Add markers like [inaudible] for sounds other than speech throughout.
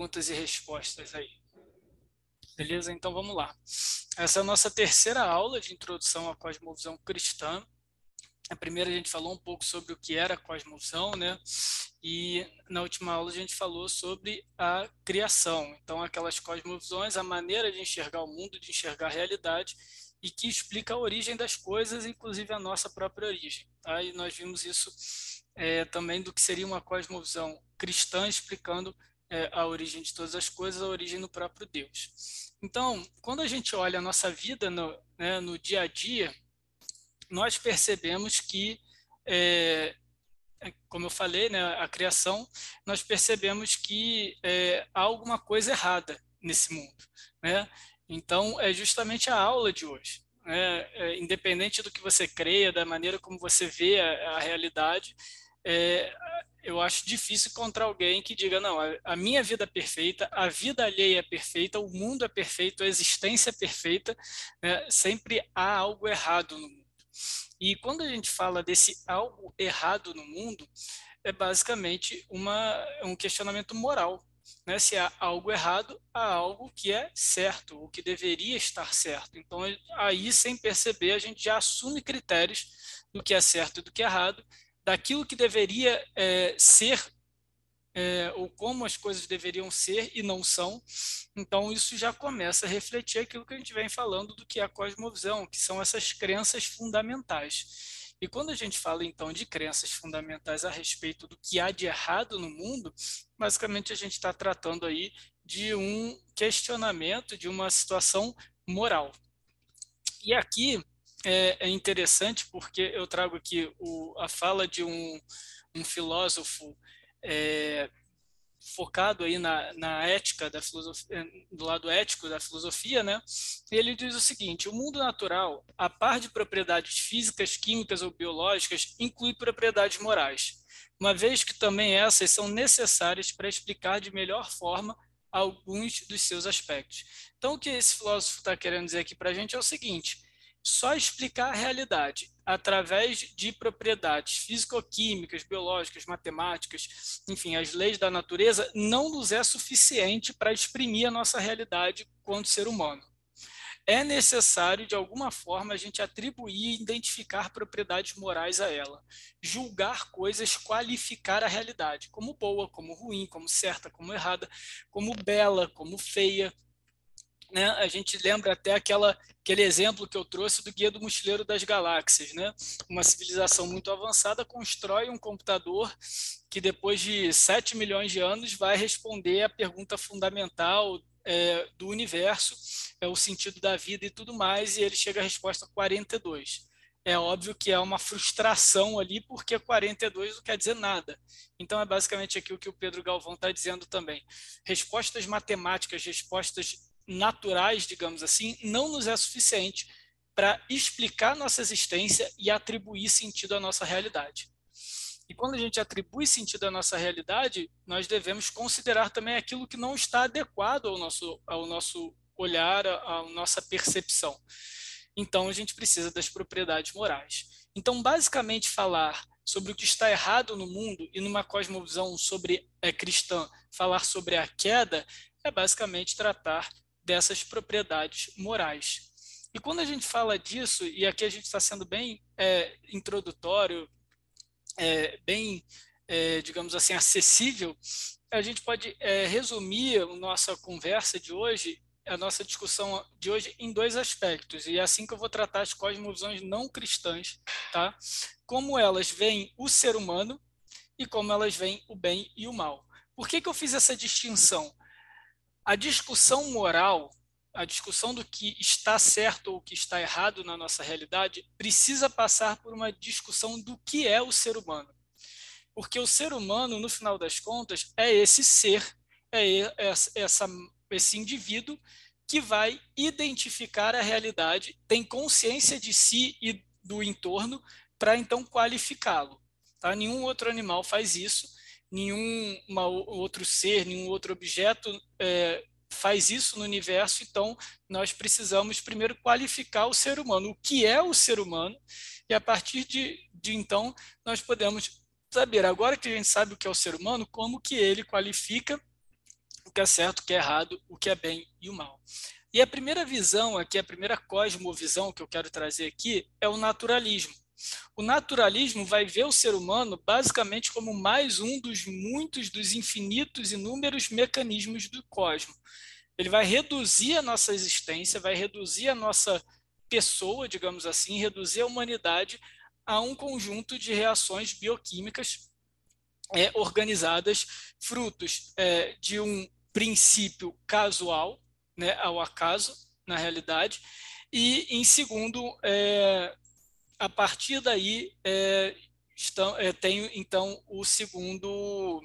perguntas e respostas aí. Beleza? Então vamos lá. Essa é a nossa terceira aula de introdução à cosmovisão cristã. A primeira a gente falou um pouco sobre o que era a cosmovisão, né? E na última aula a gente falou sobre a criação. Então, aquelas cosmovisões, a maneira de enxergar o mundo, de enxergar a realidade e que explica a origem das coisas, inclusive a nossa própria origem. Tá? E nós vimos isso é, também do que seria uma cosmovisão cristã, explicando é, a origem de todas as coisas, a origem no próprio Deus. Então, quando a gente olha a nossa vida no, né, no dia a dia, nós percebemos que, é, é, como eu falei, né, a criação, nós percebemos que é, há alguma coisa errada nesse mundo. Né? Então, é justamente a aula de hoje. Né? É, independente do que você creia, da maneira como você vê a, a realidade, é, eu acho difícil encontrar alguém que diga, não, a, minha vida é perfeita, a vida alheia é perfeita, o mundo é perfeito, a existência é perfeita, né? sempre há algo errado no mundo. E quando a gente fala desse algo errado no mundo, é basicamente uma, um questionamento moral. Né? Se há algo errado, há algo que é certo, o que deveria estar certo. Então, aí, sem perceber, a gente já assume critérios do que é certo e do que é errado, daquilo que deveria é, ser é, ou como as coisas deveriam ser e não são. Então, isso já começa a refletir aquilo que a gente vem falando do que é a cosmovisão, que são essas crenças fundamentais. E quando a gente fala, então, de crenças fundamentais a respeito do que há de errado no mundo, basicamente a gente está tratando aí de um questionamento, de uma situação moral. E aqui é, é interessante porque eu trago aqui o, a fala de um, um filósofo é, focado aí na, na ética da filosofia, do lado ético da filosofia, né? Ele diz o seguinte: o mundo natural, a par de propriedades físicas, químicas ou biológicas, inclui propriedades morais, uma vez que também essas são necessárias para explicar de melhor forma alguns dos seus aspectos. Então, o que esse filósofo está querendo dizer aqui para a gente é o seguinte: só explicar a realidade através de propriedades físico-químicas, biológicas, matemáticas, enfim, as leis da natureza, não nos é suficiente para exprimir a nossa realidade quanto ser humano. É necessário, de alguma forma, a gente atribuir e identificar propriedades morais a ela, julgar coisas, qualificar a realidade, como boa, como ruim, como certa, como errada, como bela, como feia, né, a gente lembra até aquela, aquele exemplo que eu trouxe do Guia do Mochileiro das Galáxias. Né? Uma civilização muito avançada constrói um computador que, depois de 7 milhões de anos, vai responder a pergunta fundamental é, do universo, é o sentido da vida e tudo mais, e ele chega à resposta 42 é óbvio que é uma frustração ali, porque 42 não quer dizer nada. Então, é basicamente aqui o que o Pedro Galvão está dizendo também. Respostas matemáticas, respostas naturais, digamos assim, não nos é suficiente para explicar nossa existência e atribuir sentido à nossa realidade. E quando a gente atribui sentido à nossa realidade, nós devemos considerar também aquilo que não está adequado ao nosso, ao nosso olhar, à nossa percepção. Então, a gente precisa das propriedades morais. Então, basicamente, falar sobre o que está errado no mundo e numa cosmovisão sobre é, cristã, falar sobre a queda, é basicamente tratar dessas propriedades morais. E quando a gente fala disso, e aqui a gente está sendo bem é, introdutório, é, bem, é, digamos assim, acessível, a gente pode é, resumir a nossa conversa de hoje, a nossa discussão de hoje, em dois aspectos. E é assim que eu vou tratar as cosmovisões não cristãs, tá? Como elas veem o ser humano e como elas veem o bem e o mal. Por que, que eu fiz essa distinção? A discussão moral, a discussão do que está certo ou o que está errado na nossa realidade, precisa passar por uma discussão do que é o ser humano. Porque o ser humano, no final das contas, é esse ser, é essa, esse indivíduo que vai identificar a realidade, tem consciência de si e do entorno para então qualificá-lo. Tá? Nenhum outro animal faz isso nenhum uma, outro ser, nenhum outro objeto é, faz isso no universo, então nós precisamos primeiro qualificar o ser humano, o que é o ser humano, e a partir de, de então nós podemos saber, agora que a gente sabe o que é o ser humano, como que ele qualifica o que é certo, o que é errado, o que é bem e o mal. E a primeira visão aqui, a primeira cosmovisão que eu quero trazer aqui é o naturalismo. O naturalismo vai ver o ser humano basicamente como mais um dos muitos, dos infinitos, inúmeros mecanismos do cosmos. Ele vai reduzir a nossa existência, vai reduzir a nossa pessoa, digamos assim, reduzir a humanidade a um conjunto de reações bioquímicas é, organizadas, frutos é, de um princípio casual, né, ao acaso, na realidade, e, em segundo, é, a partir daí, é, estão, é, tem, então, o segundo,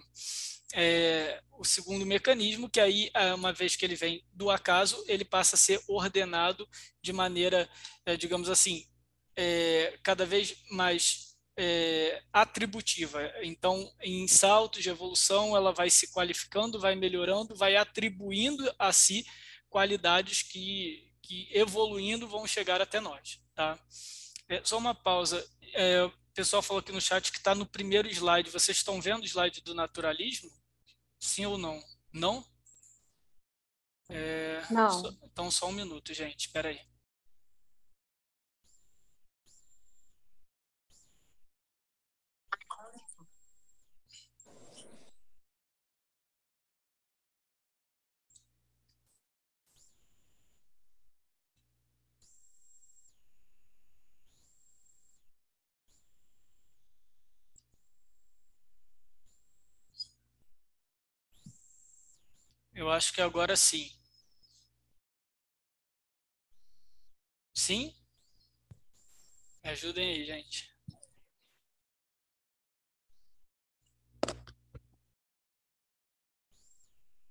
é, o segundo mecanismo, que aí, é, uma vez que ele vem do acaso, ele passa a ser ordenado de maneira, é, digamos assim, é, cada vez mais é, atributiva. Então, em saltos de evolução, ela vai se qualificando, vai melhorando, vai atribuindo a si qualidades que, que evoluindo vão chegar até nós. Tá? É, só uma pausa. É, o pessoal falou aqui no chat que está no primeiro slide. Vocês estão vendo o slide do naturalismo? Sim ou não? Não? É, não. Só, então, só um minuto, gente. Espera aí. Eu acho que agora sim. Sim? Me ajudem aí, gente.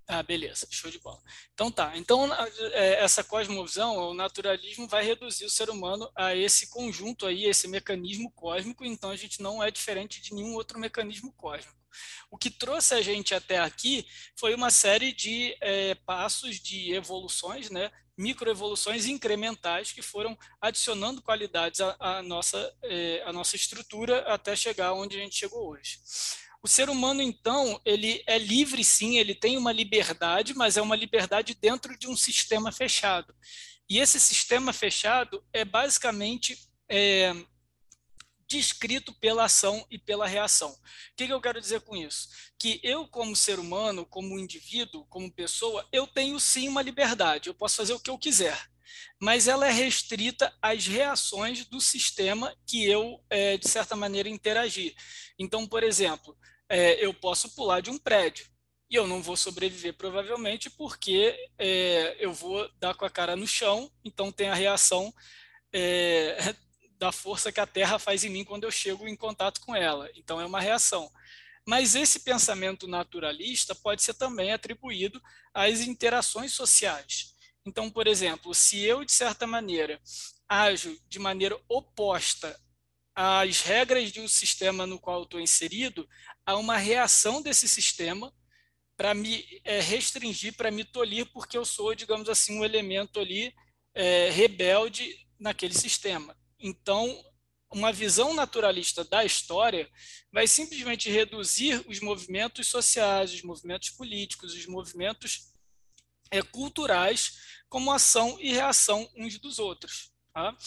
Ah, beleza, show de bola. Então tá, então é, essa cosmovisão, o naturalismo vai reduzir o ser humano a esse conjunto aí, esse mecanismo cósmico, então a gente não é diferente de nenhum outro mecanismo cósmico. O que trouxe a gente até aqui foi uma série de é, passos de evoluções, né, microevoluções incrementais que foram adicionando qualidades à, à nossa, é, à nossa estrutura até chegar onde a gente chegou hoje. O ser humano, então, ele é livre, sim, ele tem uma liberdade, mas é uma liberdade dentro de um sistema fechado. E esse sistema fechado é basicamente é, descrito pela ação e pela reação. O que, que eu quero dizer com isso? Que eu, como ser humano, como indivíduo, como pessoa, eu tenho sim uma liberdade, eu posso fazer o que eu quiser mas ela é restrita às reações do sistema que eu, é, de certa maneira, interagir. Então, por exemplo, é, eu posso pular de um prédio. E eu não vou sobreviver, provavelmente, porque é, eu vou dar com a cara no chão, então tem a reação é, da força que a Terra faz em mim quando eu chego em contato com ela. Então, é uma reação. Mas esse pensamento naturalista pode ser também atribuído às interações sociais. Então, por exemplo, se eu, de certa maneira, ajo de maneira oposta às regras de um sistema no qual estou inserido, há uma reação desse sistema para me é, restringir, para me tolir, porque eu sou, digamos assim, um elemento ali é, rebelde naquele sistema. Então, uma visão naturalista da história vai simplesmente reduzir os movimentos sociais, os movimentos políticos, os movimentos é, culturais como ação e reação uns dos outros. Tá?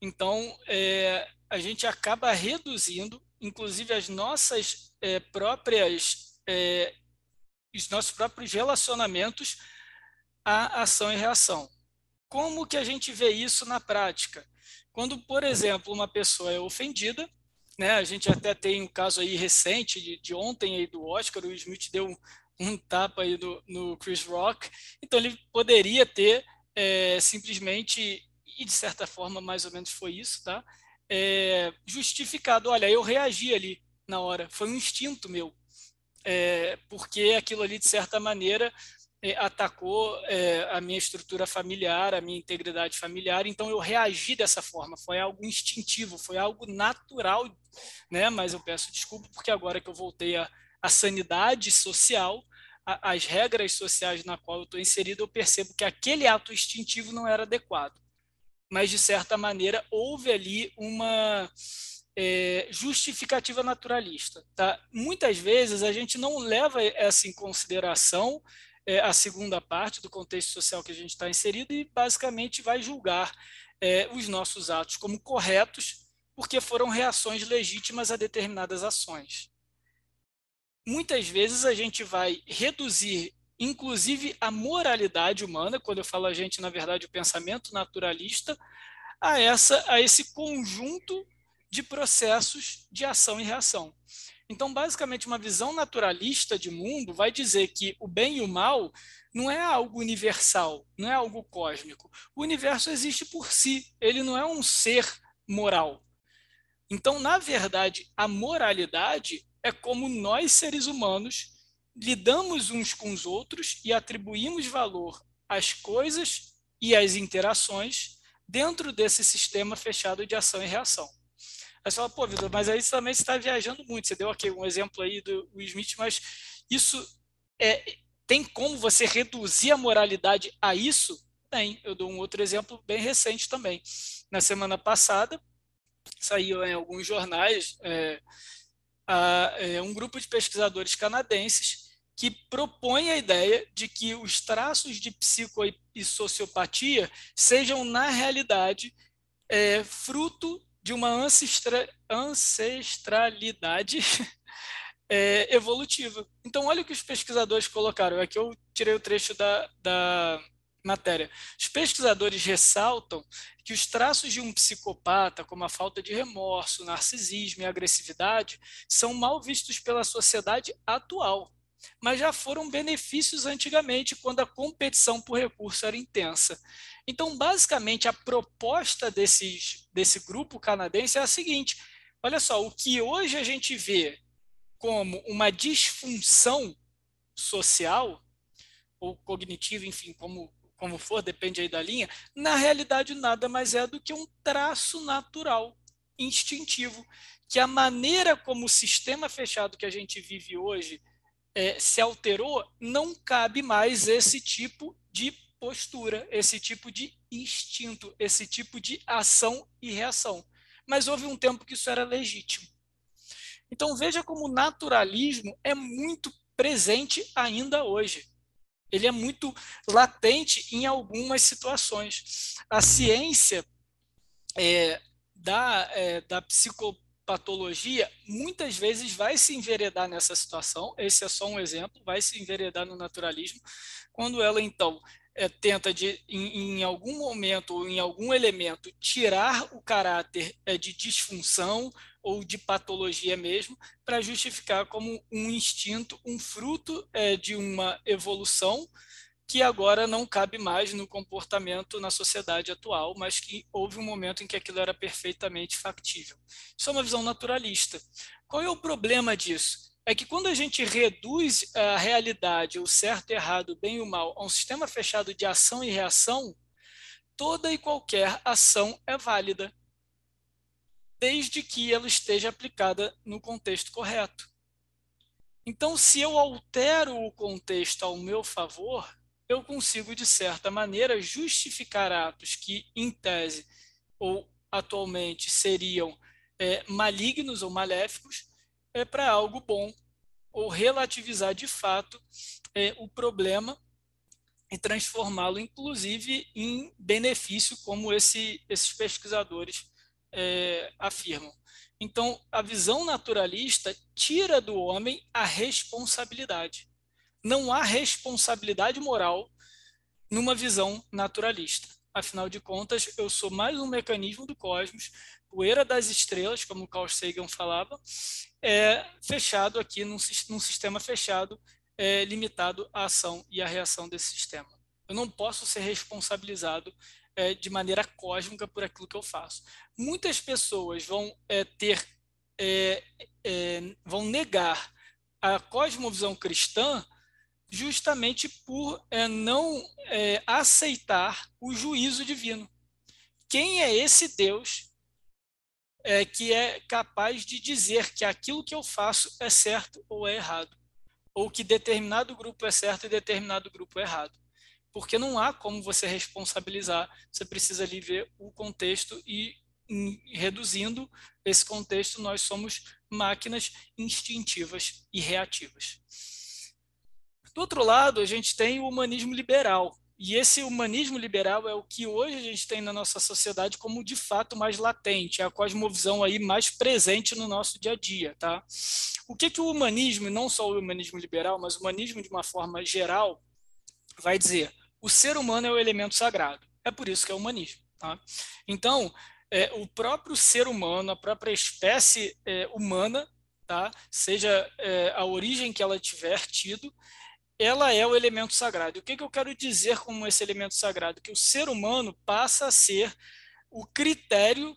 Então, é, a gente acaba reduzindo, inclusive, as nossas é, próprias, os nossos próprios relacionamentos à ação e reação. Como que a gente vê isso na prática? Quando, por exemplo, uma pessoa é ofendida, né, a gente até tem um caso aí recente de, de ontem aí do Oscar, o Smith deu um, um tapa aí no, no Chris Rock, então ele poderia ter é, simplesmente, e de certa forma mais ou menos foi isso, tá? É, justificado, olha, eu reagi ali na hora, foi um instinto meu, é, porque aquilo ali, de certa maneira, atacou é, a minha estrutura familiar, a minha integridade familiar, então eu reagi dessa forma, foi algo instintivo, foi algo natural, né? mas eu peço desculpa porque agora que eu voltei à, à sanidade social, a, as regras sociais na qual eu estou inserido, eu percebo que aquele ato instintivo não era adequado, mas de certa maneira houve ali uma é, justificativa naturalista. Tá? Muitas vezes a gente não leva essa em consideração é, a segunda parte do contexto social que a gente está inserido e basicamente vai julgar é, os nossos atos como corretos porque foram reações legítimas a determinadas ações. Muitas vezes a gente vai reduzir, inclusive, a moralidade humana, quando eu falo a gente, na verdade, o pensamento naturalista, a, essa, a esse conjunto de processos de ação e reação. Então, basicamente, uma visão naturalista de mundo vai dizer que o bem e o mal não é algo universal, não é algo cósmico. O universo existe por si, ele não é um ser moral. Então, na verdade, a moralidade é como nós, seres humanos, lidamos uns com os outros e atribuímos valor às coisas e às interações dentro desse sistema fechado de ação e reação. Aí você fala, pô, Vitor, mas aí você também está viajando muito. Você deu aqui um exemplo aí do Will Smith, mas isso é, tem como você reduzir a moralidade a isso? Tem. Eu dou um outro exemplo bem recente também. Na semana passada, saiu em alguns jornais é, a, é, um grupo de pesquisadores canadenses que propõe a ideia de que os traços de psico e sociopatia sejam, na realidade, é, fruto de uma ancestra, ancestralidade [laughs] é, evolutiva. Então, olha o que os pesquisadores colocaram. Aqui eu tirei o trecho da, da matéria. Os pesquisadores ressaltam que os traços de um psicopata, como a falta de remorso, narcisismo e agressividade, são mal vistos pela sociedade atual mas já foram benefícios antigamente, quando a competição por recurso era intensa. Então, basicamente, a proposta desses, desse grupo canadense é a seguinte: olha só, o que hoje a gente vê como uma disfunção social, ou cognitiva, enfim, como, como for, depende aí da linha, na realidade nada mais é do que um traço natural, instintivo, que a maneira como o sistema fechado que a gente vive hoje é, se alterou, não cabe mais esse tipo de postura, esse tipo de instinto, esse tipo de ação e reação. Mas houve um tempo que isso era legítimo. Então veja como o naturalismo é muito presente ainda hoje. Ele é muito latente em algumas situações. A ciência é, da, é, da psico, patologia, muitas vezes vai se enveredar nessa situação, esse é só um exemplo, vai se enveredar no naturalismo, quando ela então é, tenta de, em, em, algum momento ou em algum elemento tirar o caráter é, de disfunção ou de patologia mesmo, para justificar como um instinto, um fruto é, de uma evolução que agora não cabe mais no comportamento na sociedade atual, mas que houve um momento em que aquilo era perfeitamente factível. Isso é uma visão naturalista. Qual é o problema disso? É que quando a gente reduz a realidade, o certo e errado, o bem e o mal, a um sistema fechado de ação e reação, toda e qualquer ação é válida, desde que ela esteja aplicada no contexto correto. Então, se eu altero o contexto ao meu favor, eu consigo, de certa maneira, justificar atos que, em tese, ou atualmente seriam é, malignos ou maléficos, é, para algo bom, ou relativizar de fato é, o problema e transformá-lo, inclusive, em benefício, como esse, esses pesquisadores é, afirmam. Então, a visão naturalista tira do homem a responsabilidade não há responsabilidade moral numa visão naturalista. Afinal de contas, eu sou mais um mecanismo do cosmos, poeira das estrelas, como Carl Sagan falava, é, fechado aqui num, num sistema fechado, é, limitado à ação e à reação desse sistema. Eu não posso ser responsabilizado é, de maneira cósmica por aquilo que eu faço. Muitas pessoas vão é, ter, é, é, vão negar a cosmovisão cristã justamente por é, não aceitar o juízo divino. Quem é esse Deus é, que é capaz de dizer que aquilo que eu faço é certo ou é errado? Ou que determinado grupo é certo e determinado grupo é errado? Porque não há como você responsabilizar, você precisa ali ver o contexto e, reduzindo esse contexto, nós somos máquinas instintivas e reativas. Do outro lado, a gente tem o humanismo liberal, e esse humanismo liberal é o que hoje a gente tem na nossa sociedade como de fato mais latente, é a cosmovisão aí mais presente no nosso dia a dia, tá? O que que o humanismo, não só o humanismo liberal, mas o humanismo de uma forma geral, vai dizer? O ser humano é o elemento sagrado. É por isso que é humanismo, tá? Então, é, o próprio ser humano, a própria espécie é, humana, tá? Seja é, a origem que ela tiver tido, ela é o elemento sagrado. O que, que eu quero dizer com esse elemento sagrado? Que o ser humano passa a ser o critério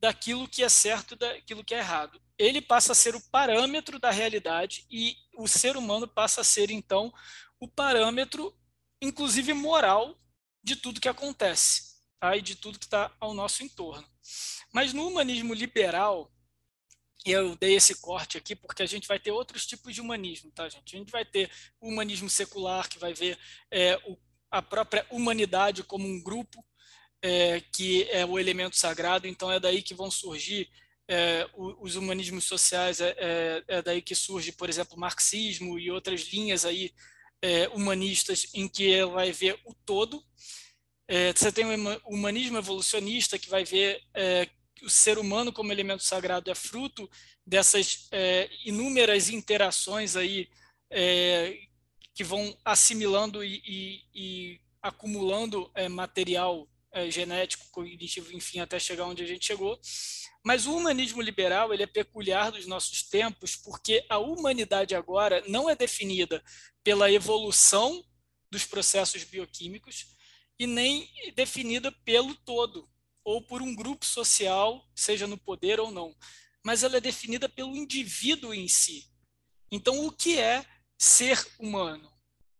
daquilo que é certo daquilo que é errado. Ele passa a ser o parâmetro da realidade e o ser humano passa a ser, então, o parâmetro, inclusive moral, de tudo que acontece tá? e de tudo que está ao nosso entorno. Mas no humanismo liberal, eu dei esse corte aqui porque a gente vai ter outros tipos de humanismo, tá, gente? A gente vai ter o humanismo secular, que vai ver é, o, a própria humanidade como um grupo, é, que é o elemento sagrado, então é daí que vão surgir é, os humanismos sociais, é, é, é, daí que surge, por exemplo, o marxismo e outras linhas aí é, humanistas em que vai ver o todo. você tem o humanismo evolucionista, que vai ver o ser humano como elemento sagrado é fruto dessas é, inúmeras interações aí é, que vão assimilando e, e, e acumulando é, material é, genético, cognitivo, enfim, até chegar onde a gente chegou. Mas o humanismo liberal ele é peculiar dos nossos tempos porque a humanidade agora não é definida pela evolução dos processos bioquímicos e nem definida pelo todo, ou por um grupo social, seja no poder ou não, mas ela é definida pelo indivíduo em si. Então, o que é ser humano?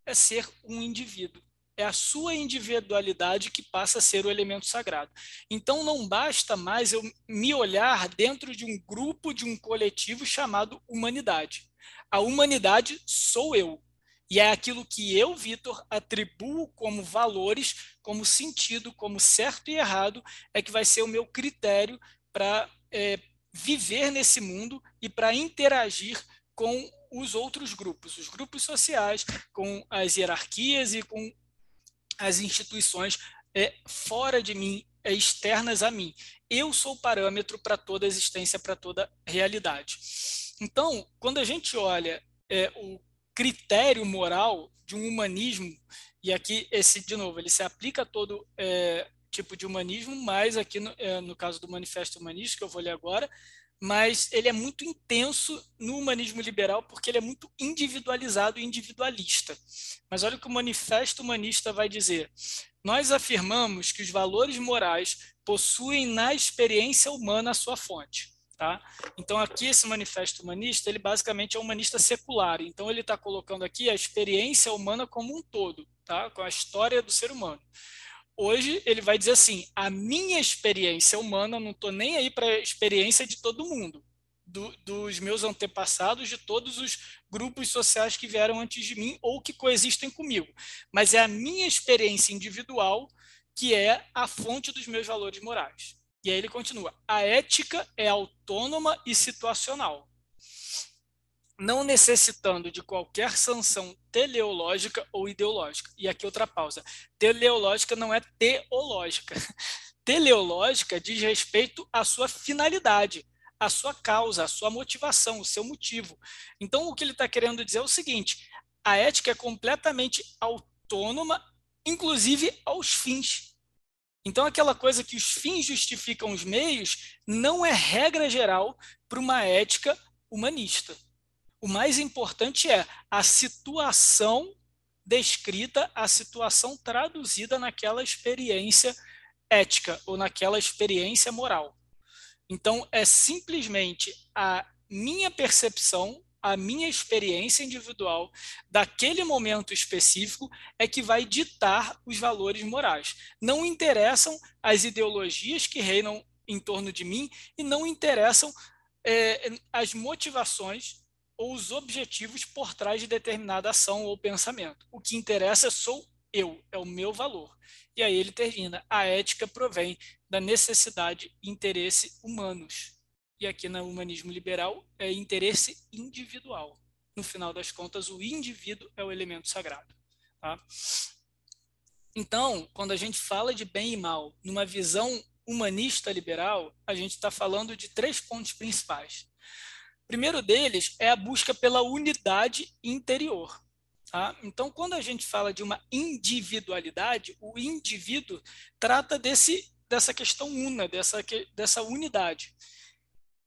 É ser um indivíduo. É a sua individualidade que passa a ser o elemento sagrado. Então, não basta mais eu me olhar dentro de um grupo, de um coletivo chamado humanidade. A humanidade sou eu. E é aquilo que eu, Vitor, atribuo como valores, como sentido, como certo e errado, é que vai ser o meu critério para é, viver nesse mundo e para interagir com os outros grupos, os grupos sociais, com as hierarquias e com as instituições é, fora de mim, é, externas a mim. Eu sou parâmetro para toda existência, para toda realidade. Então, quando a gente olha é, o critério moral de um humanismo, e aqui esse, de novo, ele se aplica a todo é, tipo de humanismo, mas aqui no, é, no caso do Manifesto Humanista, que eu vou ler agora, mas ele é muito intenso no humanismo liberal porque ele é muito individualizado e individualista. Mas olha o que o Manifesto Humanista vai dizer. Nós afirmamos que os valores morais possuem na experiência humana a sua fonte. Tá? Então, aqui esse manifesto humanista, ele basicamente é um humanista secular. Então, ele está colocando aqui a experiência humana como um todo, tá? com a história do ser humano. Hoje, ele vai dizer assim: a minha experiência humana, não estou nem aí para a experiência de todo mundo, do, dos meus antepassados, de todos os grupos sociais que vieram antes de mim ou que coexistem comigo. Mas é a minha experiência individual que é a fonte dos meus valores morais. E aí ele continua: a ética é autônoma e situacional, não necessitando de qualquer sanção teleológica ou ideológica. E aqui outra pausa: teleológica não é teológica. [laughs] Teleológica diz respeito à sua finalidade, à sua causa, à sua motivação, o seu motivo. Então, o que ele está querendo dizer é o seguinte: a ética é completamente autônoma, inclusive aos fins. Então, aquela coisa que os fins justificam os meios não é regra geral para uma ética humanista. O mais importante é a situação descrita, a situação traduzida naquela experiência ética ou naquela experiência moral. Então, é simplesmente a minha percepção a minha experiência individual daquele momento específico é que vai ditar os valores morais. Não interessam as ideologias que reinam em torno de mim e não interessam é, as motivações ou os objetivos por trás de determinada ação ou pensamento. O que interessa sou eu, é o meu valor. E aí ele termina: a ética provém da necessidade e interesse humanos e aqui no humanismo liberal é interesse individual. no final das contas, o indivíduo é o elemento sagrado. Tá? Então, quando a gente fala de bem e mal numa visão humanista liberal, a gente está falando de três pontos principais. O primeiro deles é a busca pela unidade interior. Tá? Então, quando a gente fala de uma individualidade, o indivíduo trata desse, dessa questão una, dessa, dessa unidade.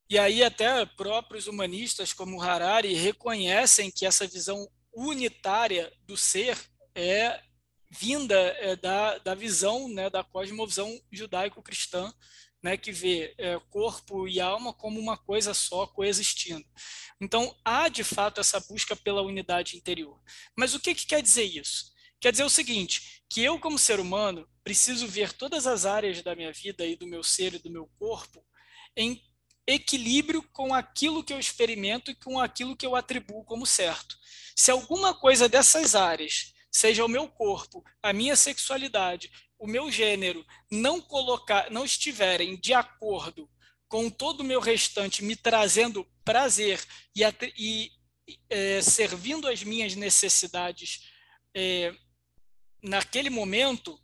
E aí até próprios humanistas como Harari reconhecem que essa visão unitária do ser é vinda é, da, da visão né, da cosmovisão judaico-cristã, né, que vê é, corpo e alma como uma coisa só coexistindo. Então, há de fato essa busca pela unidade interior. Mas o que, que quer dizer isso? Quer dizer o seguinte, que eu, como ser humano, preciso ver todas as áreas da minha vida e do meu ser e do meu corpo em equilíbrio com aquilo que eu experimento e com aquilo que eu atribuo como certo. Se alguma coisa dessas áreas seja o meu corpo, a minha sexualidade, o meu gênero, não colocar, não estiverem de acordo com todo o meu restante, me trazendo prazer e, e é, servindo as minhas necessidades é, naquele momento,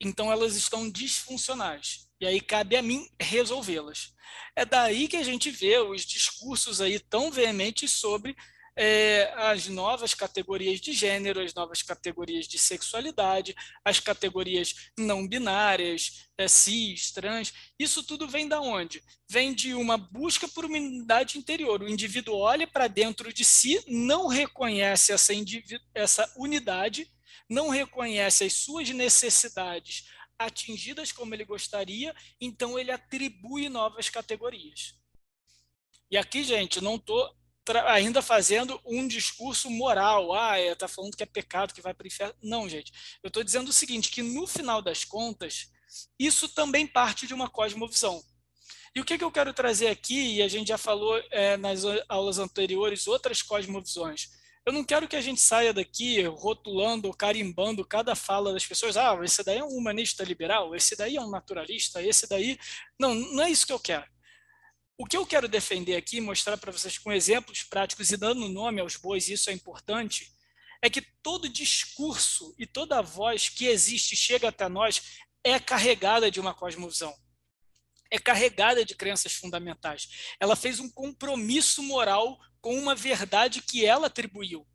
então elas estão disfuncionais. E aí cabe a mim resolvê-las. É daí que a gente vê os discursos aí tão veementes sobre é, as novas categorias de gênero, as novas categorias de sexualidade, as categorias não binárias, é, cis, trans. Isso tudo vem da onde? Vem de uma busca por uma unidade interior. O indivíduo olha para dentro de si, não reconhece essa, essa unidade, não reconhece as suas necessidades atingidas como ele gostaria, então ele atribui novas categorias. E aqui, gente, não estou ainda fazendo um discurso moral. Ah, está é, falando que é pecado, que vai para o inferno. Não, gente. Eu estou dizendo o seguinte, que no final das contas, isso também parte de uma cosmovisão. E o que, que eu quero trazer aqui, e a gente já falou é, nas aulas anteriores, outras cosmovisões. Eu não quero que a gente saia daqui rotulando, carimbando cada fala das pessoas. Ah, esse daí é um humanista liberal, esse daí é um naturalista, esse daí. Não, não é isso que eu quero. O que eu quero defender aqui, mostrar para vocês com exemplos práticos e dando nome aos bois, isso é importante, é que todo discurso e toda voz que existe chega até nós é carregada de uma cosmovisão. É carregada de crenças fundamentais. Ela fez um compromisso moral com uma verdade que ela atribuiu.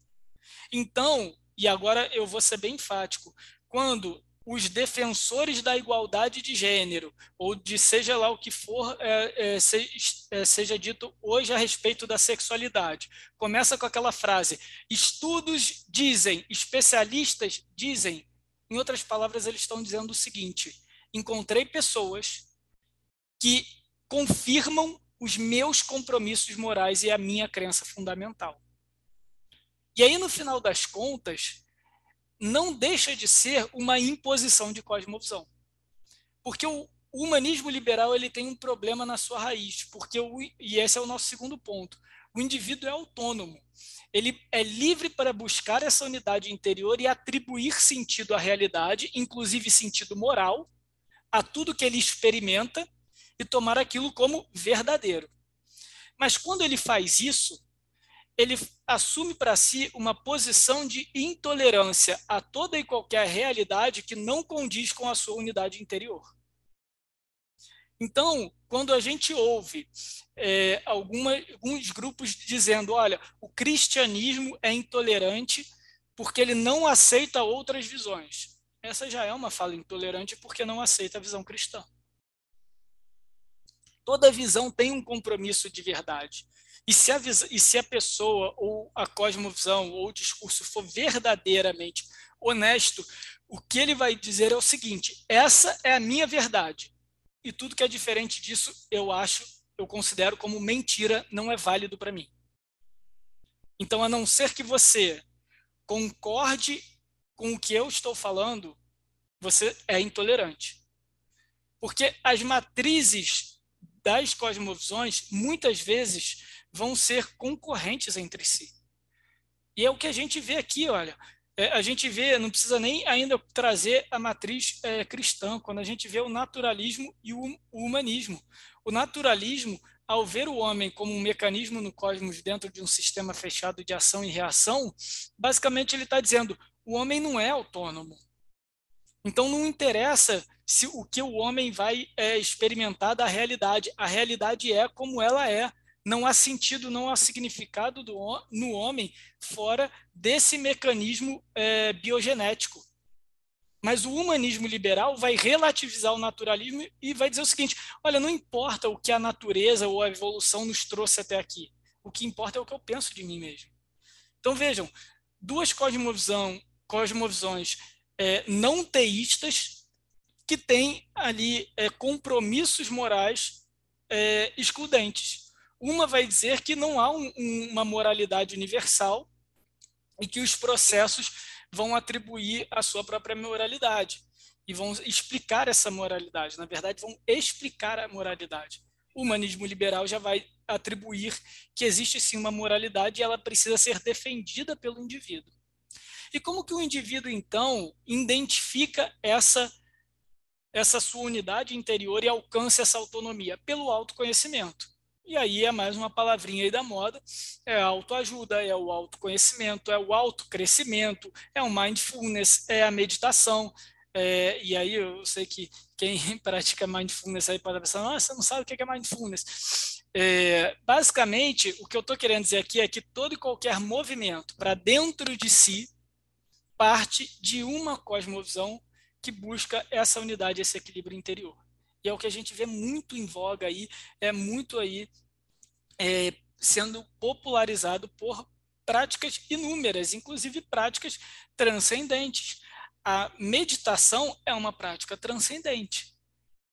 Então, e agora eu vou ser bem enfático, quando os defensores da igualdade de gênero, ou de seja lá o que for é, é, se, é, seja dito hoje a respeito da sexualidade. Começa com aquela frase: estudos dizem, especialistas dizem. Em outras palavras, eles estão dizendo o seguinte: encontrei pessoas que confirmam os meus compromissos morais e a minha crença fundamental. E aí, no final das contas, não deixa de ser uma imposição de cosmovisão. Porque o humanismo liberal ele tem um problema na sua raiz, porque o, e esse é o nosso segundo ponto. O indivíduo é autônomo. Ele é livre para buscar essa unidade interior e atribuir sentido à realidade, inclusive sentido moral, a tudo que ele experimenta e tomar aquilo como verdadeiro. Mas quando ele faz isso, ele assume para si uma posição de intolerância a toda e qualquer realidade que não condiz com a sua unidade interior. Então, quando a gente ouve é, alguma, alguns grupos dizendo, olha, o cristianismo é intolerante porque ele não aceita outras visões. Essa já é uma fala intolerante porque não aceita a visão cristã. Toda visão tem um compromisso de verdade. E se, a, e se a pessoa, ou a cosmovisão, ou o discurso for verdadeiramente honesto, o que ele vai dizer é o seguinte: essa é a minha verdade. E tudo que é diferente disso, eu acho, eu considero como mentira, não é válido para mim. Então, a não ser que você concorde com o que eu estou falando, você é intolerante. Porque as matrizes das cosmovisões, muitas vezes, vão ser concorrentes entre si. E é o que a gente vê aqui, olha. É, a gente vê, não precisa nem ainda trazer a matriz é, cristã, quando a gente vê o naturalismo e o, o humanismo. O naturalismo, ao ver o homem como um mecanismo no cosmos dentro de um sistema fechado de ação e reação, basicamente ele está dizendo: o homem não é autônomo. Então não interessa se o que o homem vai é, experimentar da realidade. A realidade é como ela é. Não há sentido, não há significado do, no homem fora desse mecanismo é, biogenético. Mas o humanismo liberal vai relativizar o naturalismo e vai dizer o seguinte: olha, não importa o que a natureza ou a evolução nos trouxe até aqui. O que importa é o que eu penso de mim mesmo. Então vejam, duas cosmovisão, cosmovisões é, não teístas que têm ali é, compromissos morais é, excludentes. Uma vai dizer que não há um, uma moralidade universal e que os processos vão atribuir a sua própria moralidade e vão explicar essa moralidade. Na verdade, vão explicar a moralidade. O humanismo liberal já vai atribuir que existe sim uma moralidade e ela precisa ser defendida pelo indivíduo. E como que o indivíduo, então, identifica essa, essa sua unidade interior e alcança essa autonomia? Pelo autoconhecimento. E aí é mais uma palavrinha aí da moda, é a autoajuda, é o autoconhecimento, é o autocrescimento, é o mindfulness, é a meditação. É, e aí eu sei que quem [laughs] pratica mindfulness aí pode pensar, nossa, você não sabe o que é mindfulness. É, basicamente, o que eu estou querendo dizer aqui é que todo e qualquer movimento para dentro de si parte de uma cosmovisão que busca essa unidade, esse equilíbrio interior. E é o que a gente vê muito em voga aí, é muito aí é, sendo popularizado por práticas inúmeras, inclusive práticas transcendentes. A meditação é uma prática transcendente,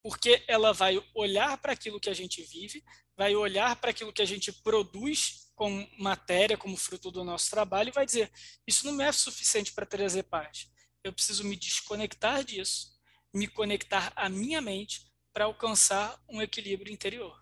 porque ela vai olhar para aquilo que a gente vive, vai olhar para aquilo que a gente produz como matéria, como fruto do nosso trabalho, e vai dizer: isso não é suficiente para trazer paz. Eu preciso me desconectar disso, me conectar à minha mente para alcançar um equilíbrio interior.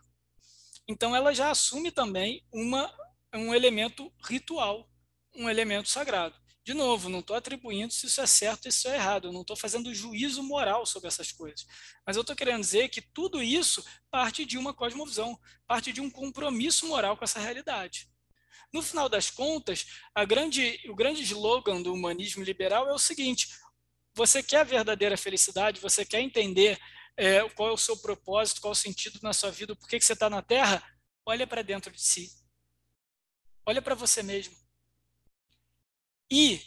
Então, ela já assume também uma, um elemento ritual, um elemento sagrado. De novo, não estou atribuindo se isso é certo ou se isso é errado, eu não estou fazendo juízo moral sobre essas coisas. Mas eu estou querendo dizer que tudo isso parte de uma cosmovisão, parte de um compromisso moral com essa realidade. No final das contas, grande, o grande slogan do humanismo liberal é o seguinte: você quer a verdadeira felicidade, você quer entender é, qual é o seu propósito, qual é o sentido na sua vida, por que, que você está na Terra? Olha para dentro de si. Olha para você mesmo. E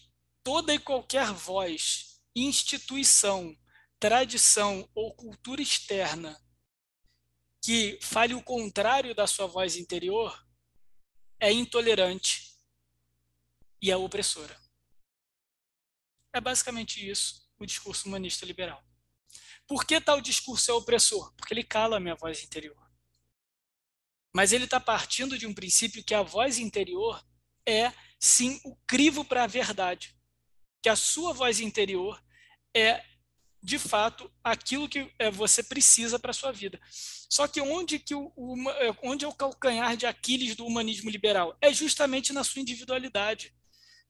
toda e qualquer voz, instituição, tradição ou cultura externa que fale o contrário da sua voz interior é intolerante e é opressora. É basicamente isso o discurso humanista liberal. Por que tal discurso é opressor? Porque ele cala a minha voz interior. Mas ele está partindo de um princípio que a voz interior é sim o crivo para a verdade, que a sua voz interior é de fato aquilo que é, você precisa para a sua vida. Só que onde que o, o, é, onde é o calcanhar de Aquiles do humanismo liberal? É justamente na sua individualidade.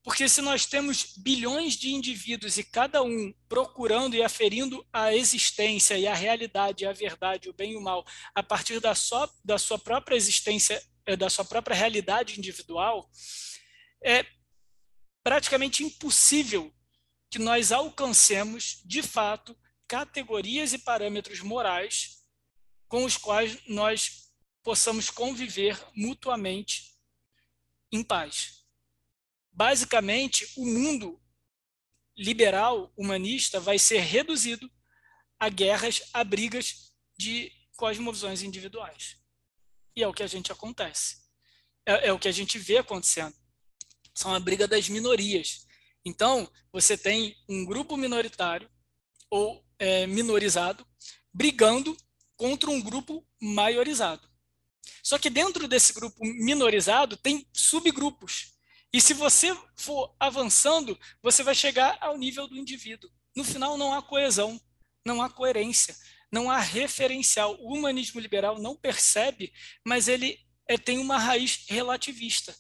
Porque se nós temos bilhões de indivíduos e cada um procurando e aferindo a existência e a realidade, a verdade, o bem e o mal, a partir da sua, da sua própria existência, é, da sua própria realidade individual, é praticamente impossível que nós alcancemos, de fato, categorias e parâmetros morais com os quais nós possamos conviver mutuamente em paz. Basicamente, o mundo liberal, humanista, vai ser reduzido a guerras, a brigas de cosmovisões individuais. E é o que a gente acontece. É, é o que a gente vê acontecendo. São a briga das minorias. Então, você tem um grupo minoritário ou é, minorizado brigando contra um grupo maiorizado. Só que dentro desse grupo minorizado tem subgrupos. E se você for avançando, você vai chegar ao nível do indivíduo. No final, não há coesão, não há coerência, não há referencial. O humanismo liberal não percebe, mas ele é, tem uma raiz relativista.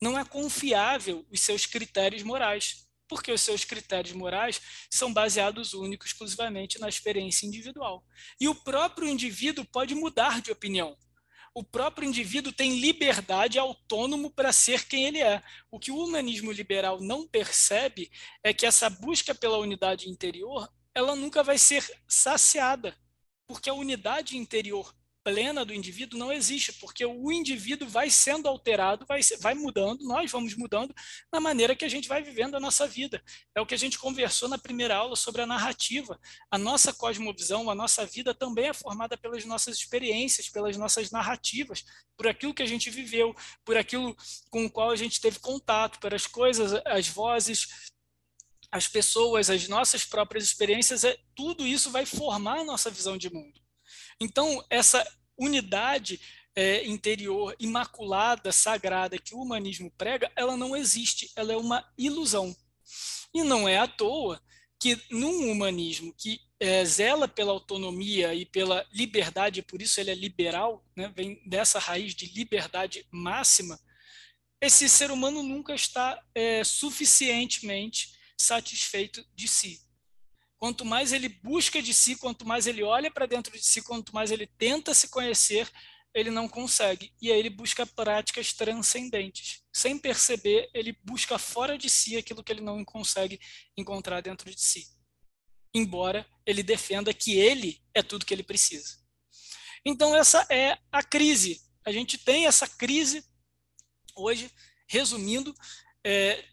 Não é confiável os seus critérios morais. porque os seus critérios morais são baseados único exclusivamente na experiência individual. E o próprio indivíduo pode mudar de opinião. O próprio indivíduo tem liberdade autônomo para ser quem ele é. O que o humanismo liberal não percebe é que essa busca pela unidade interior, ela nunca vai ser saciada, porque a unidade interior plena do indivíduo não existe, porque o indivíduo vai sendo alterado, vai, vai mudando, nós vamos mudando na maneira que a gente vai vivendo a nossa vida. É o que a gente conversou na primeira aula sobre a narrativa. A nossa cosmovisão, a nossa vida também é formada pelas nossas experiências, pelas nossas narrativas, por aquilo que a gente viveu, por aquilo com o qual a gente teve contato, pelas coisas, as vozes, as pessoas, as nossas próprias experiências, é, tudo isso vai formar a nossa visão de mundo. Então, essa unidade é, interior imaculada, sagrada que o humanismo prega, ela não existe, ela é uma ilusão. E não é à toa que num humanismo que é, zela pela autonomia e pela liberdade, por isso ele é liberal, né, vem dessa raiz de liberdade máxima, esse ser humano nunca está é, suficientemente satisfeito de si. Quanto mais ele busca de si, quanto mais ele olha para dentro de si, quanto mais ele tenta se conhecer, ele não consegue. E aí ele busca práticas transcendentes. Sem perceber, ele busca fora de si aquilo que ele não consegue encontrar dentro de si. Embora ele defenda que ele é tudo que ele precisa. Então, essa é a crise. A gente tem essa crise hoje, resumindo, é,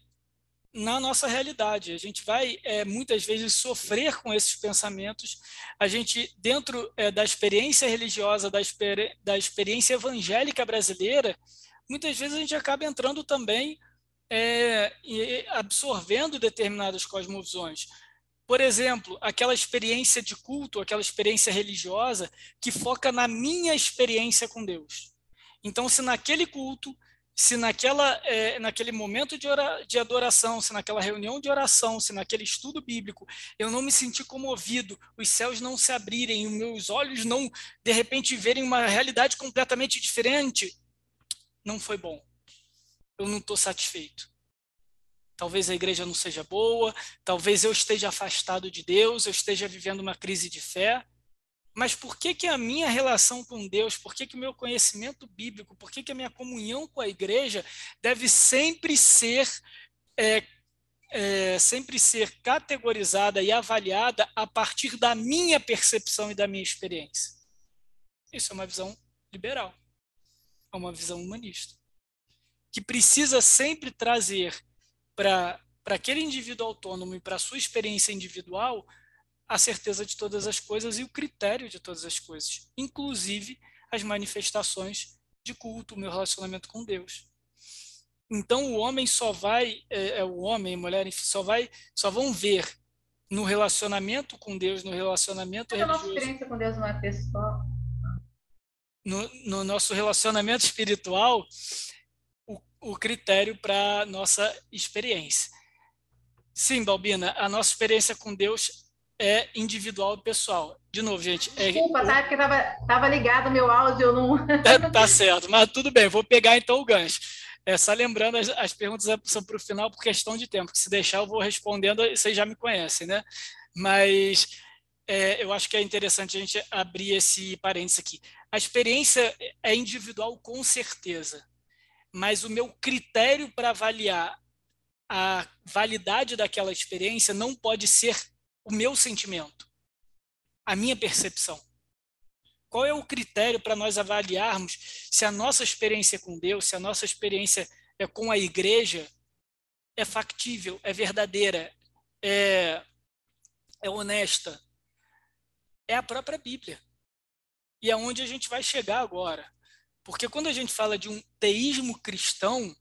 na nossa realidade. A gente vai é, muitas vezes sofrer com esses pensamentos. A gente, dentro é, da experiência religiosa, da, exper da experiência evangélica brasileira, muitas vezes a gente acaba entrando também é, e absorvendo determinadas cosmovisões. Por exemplo, aquela experiência de culto, aquela experiência religiosa que foca na minha experiência com Deus. Então, se naquele culto se naquela, é, naquele momento de, ora, de adoração, se naquela reunião de oração, se naquele estudo bíblico, eu não me senti comovido, os céus não se abrirem, os meus olhos não, de repente, verem uma realidade completamente diferente, não foi bom. Eu não estou satisfeito. Talvez a igreja não seja boa, talvez eu esteja afastado de Deus, eu esteja vivendo uma crise de fé. Mas por que, que a minha relação com Deus, por que, que o meu conhecimento bíblico, por que, que a minha comunhão com a igreja deve sempre ser é, é, sempre ser categorizada e avaliada a partir da minha percepção e da minha experiência? Isso é uma visão liberal, é uma visão humanista, que precisa sempre trazer para aquele indivíduo autônomo e para a sua experiência individual a certeza de todas as coisas e o critério de todas as coisas, inclusive as manifestações de culto, o meu relacionamento com Deus. Então o homem só vai, é, é o homem, a mulher, enfim, só vai, só vão ver no relacionamento com Deus, no relacionamento a religioso. A nossa experiência com Deus não é pessoal. No, no nosso relacionamento [laughs] espiritual, o, o critério para nossa experiência. Sim, Balbina, a nossa experiência com Deus é individual e pessoal. De novo, gente. É... Desculpa, tá? Porque tava, tava ligado o meu áudio, eu não. É, tá certo, mas tudo bem, vou pegar então o gancho. É, só lembrando, as, as perguntas são para o final por questão de tempo, que se deixar eu vou respondendo, vocês já me conhecem, né? Mas é, eu acho que é interessante a gente abrir esse parênteses aqui. A experiência é individual com certeza, mas o meu critério para avaliar a validade daquela experiência não pode ser o meu sentimento, a minha percepção. Qual é o critério para nós avaliarmos se a nossa experiência com Deus, se a nossa experiência é com a igreja é factível, é verdadeira, é, é honesta? É a própria Bíblia. E é onde a gente vai chegar agora. Porque quando a gente fala de um teísmo cristão,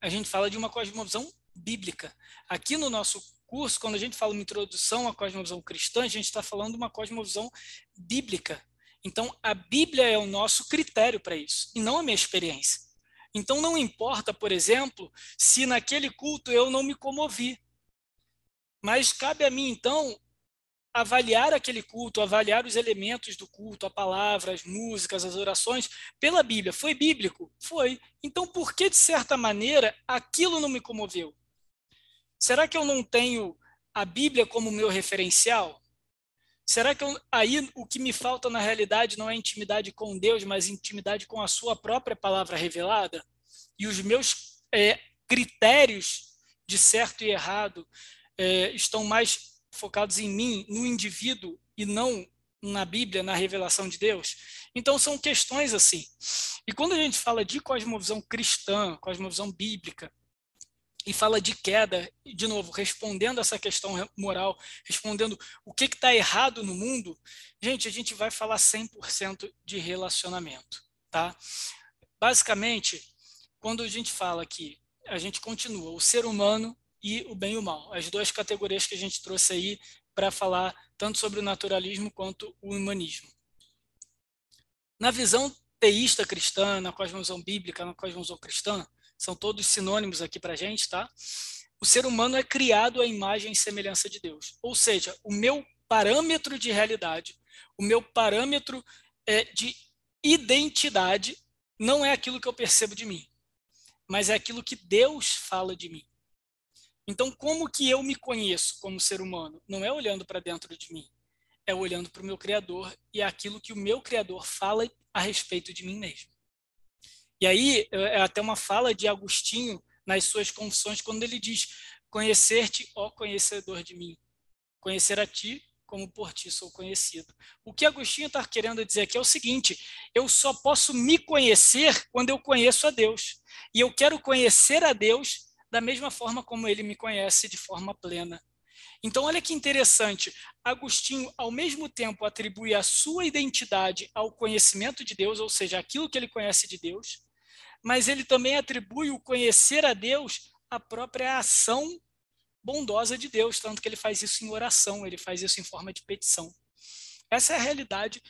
a gente fala de uma cosmovisão bíblica. Aqui no nosso curso, quando a gente fala uma introdução à cosmovisão cristã, a gente está falando de uma cosmovisão bíblica. Então, a Bíblia é o nosso critério para isso, e não a minha experiência. Então, não importa, por exemplo, se naquele culto eu não me comovi. Mas cabe a mim, então, avaliar aquele culto, avaliar os elementos do culto, a palavra, as músicas, as orações, pela Bíblia. Foi bíblico? Foi. Então, por que, de certa maneira, aquilo não me comoveu? Será que eu não tenho a Bíblia como meu referencial? Será que eu, aí o que me falta na realidade não é intimidade com Deus, mas intimidade com a Sua própria palavra revelada? E os meus é, critérios de certo e errado é, estão mais focados em mim, no indivíduo, e não na Bíblia, na revelação de Deus? Então, são questões assim. E quando a gente fala de cosmovisão cristã, cosmovisão bíblica, e fala de queda, de novo, respondendo essa questão moral, respondendo o que está errado no mundo, gente, a gente vai falar 100% de relacionamento, tá? Basicamente, quando a gente fala que a gente continua o ser humano e o bem e o mal, as duas categorias que a gente trouxe aí para falar tanto sobre o naturalismo quanto o humanismo. Na visão teísta cristã, na cosmovisão bíblica, na cosmovisão cristã, são todos sinônimos aqui para a gente, tá? O ser humano é criado à imagem e semelhança de Deus. Ou seja, o meu parâmetro de realidade, o meu parâmetro é, de identidade não é aquilo que eu percebo de mim, mas é aquilo que Deus fala de mim. Então, como que eu me conheço como ser humano? Não é olhando para dentro de mim, é olhando para o meu Criador e é aquilo que o meu Criador fala a respeito de mim mesmo. E aí é até uma fala de Agostinho nas suas confissões, quando ele diz: Conhecer-te, ó conhecedor de mim, conhecer a ti como por ti sou conhecido. O que Agostinho está querendo dizer aqui é o seguinte: eu só posso me conhecer quando eu conheço a Deus. E eu quero conhecer a Deus da mesma forma como ele me conhece de forma plena. Então, olha que interessante. Agostinho, ao mesmo tempo, atribui a sua identidade ao conhecimento de Deus, ou seja, aquilo que ele conhece de Deus, mas ele também atribui o conhecer a Deus à própria ação bondosa de Deus, tanto que ele faz isso em oração, ele faz isso em forma de petição. Essa é a realidade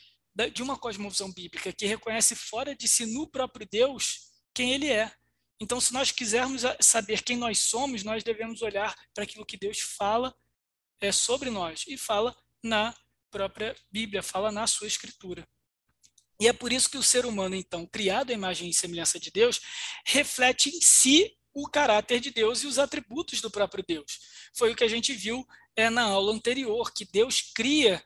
de uma cosmovisão bíblica, que reconhece fora de si, no próprio Deus, quem ele é. Então, se nós quisermos saber quem nós somos, nós devemos olhar para aquilo que Deus fala é, sobre nós e fala na própria Bíblia, fala na sua escritura. E é por isso que o ser humano, então, criado à imagem e semelhança de Deus, reflete em si o caráter de Deus e os atributos do próprio Deus. Foi o que a gente viu é, na aula anterior, que Deus cria,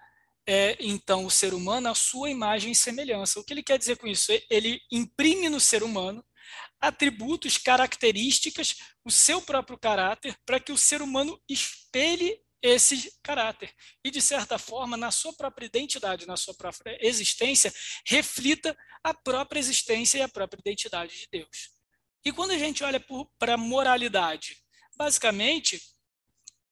é, então, o ser humano à sua imagem e semelhança. O que ele quer dizer com isso? Ele imprime no ser humano atributos, características, o seu próprio caráter, para que o ser humano espelhe esse caráter. E, de certa forma, na sua própria identidade, na sua própria existência, reflita a própria existência e a própria identidade de Deus. E quando a gente olha para a moralidade, basicamente,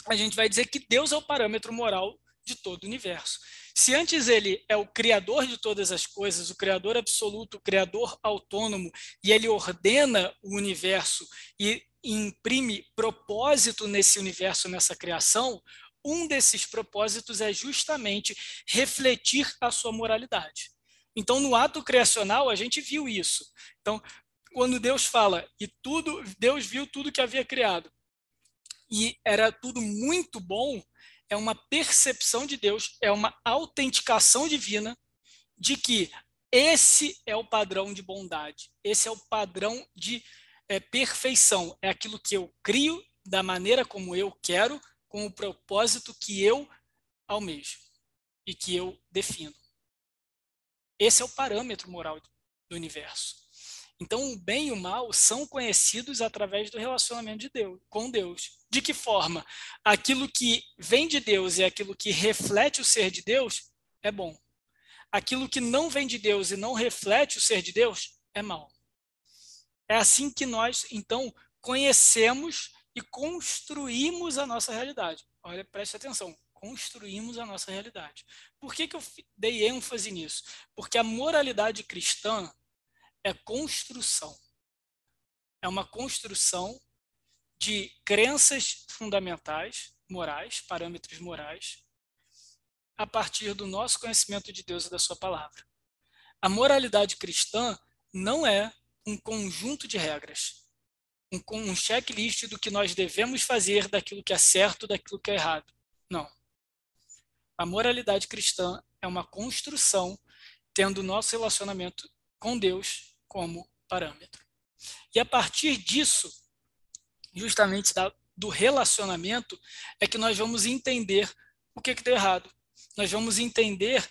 a gente vai dizer que Deus é o parâmetro moral de todo o universo. Se antes ele é o criador de todas as coisas, o criador absoluto, o criador autônomo, e ele ordena o universo e imprime propósito nesse universo, nessa criação, um desses propósitos é justamente refletir a sua moralidade. Então, no ato criacional, a gente viu isso. Então, quando Deus fala, e tudo, Deus viu tudo que havia criado, e era tudo muito bom, é uma percepção de Deus, é uma autenticação divina de que esse é o padrão de bondade, esse é o padrão de é perfeição, é aquilo que eu crio da maneira como eu quero, com o propósito que eu almejo e que eu defino. Esse é o parâmetro moral do universo. Então, o bem e o mal são conhecidos através do relacionamento de Deus, com Deus. De que forma? Aquilo que vem de Deus e aquilo que reflete o ser de Deus é bom. Aquilo que não vem de Deus e não reflete o ser de Deus é mal. É assim que nós, então, conhecemos e construímos a nossa realidade. Olha, preste atenção, construímos a nossa realidade. Por que, que eu dei ênfase nisso? Porque a moralidade cristã é construção. É uma construção de crenças fundamentais, morais, parâmetros morais, a partir do nosso conhecimento de Deus e da Sua palavra. A moralidade cristã não é um conjunto de regras, um, um checklist do que nós devemos fazer, daquilo que é certo, daquilo que é errado. Não. A moralidade cristã é uma construção tendo o nosso relacionamento com Deus como parâmetro. E a partir disso, justamente da do relacionamento é que nós vamos entender o que está errado. Nós vamos entender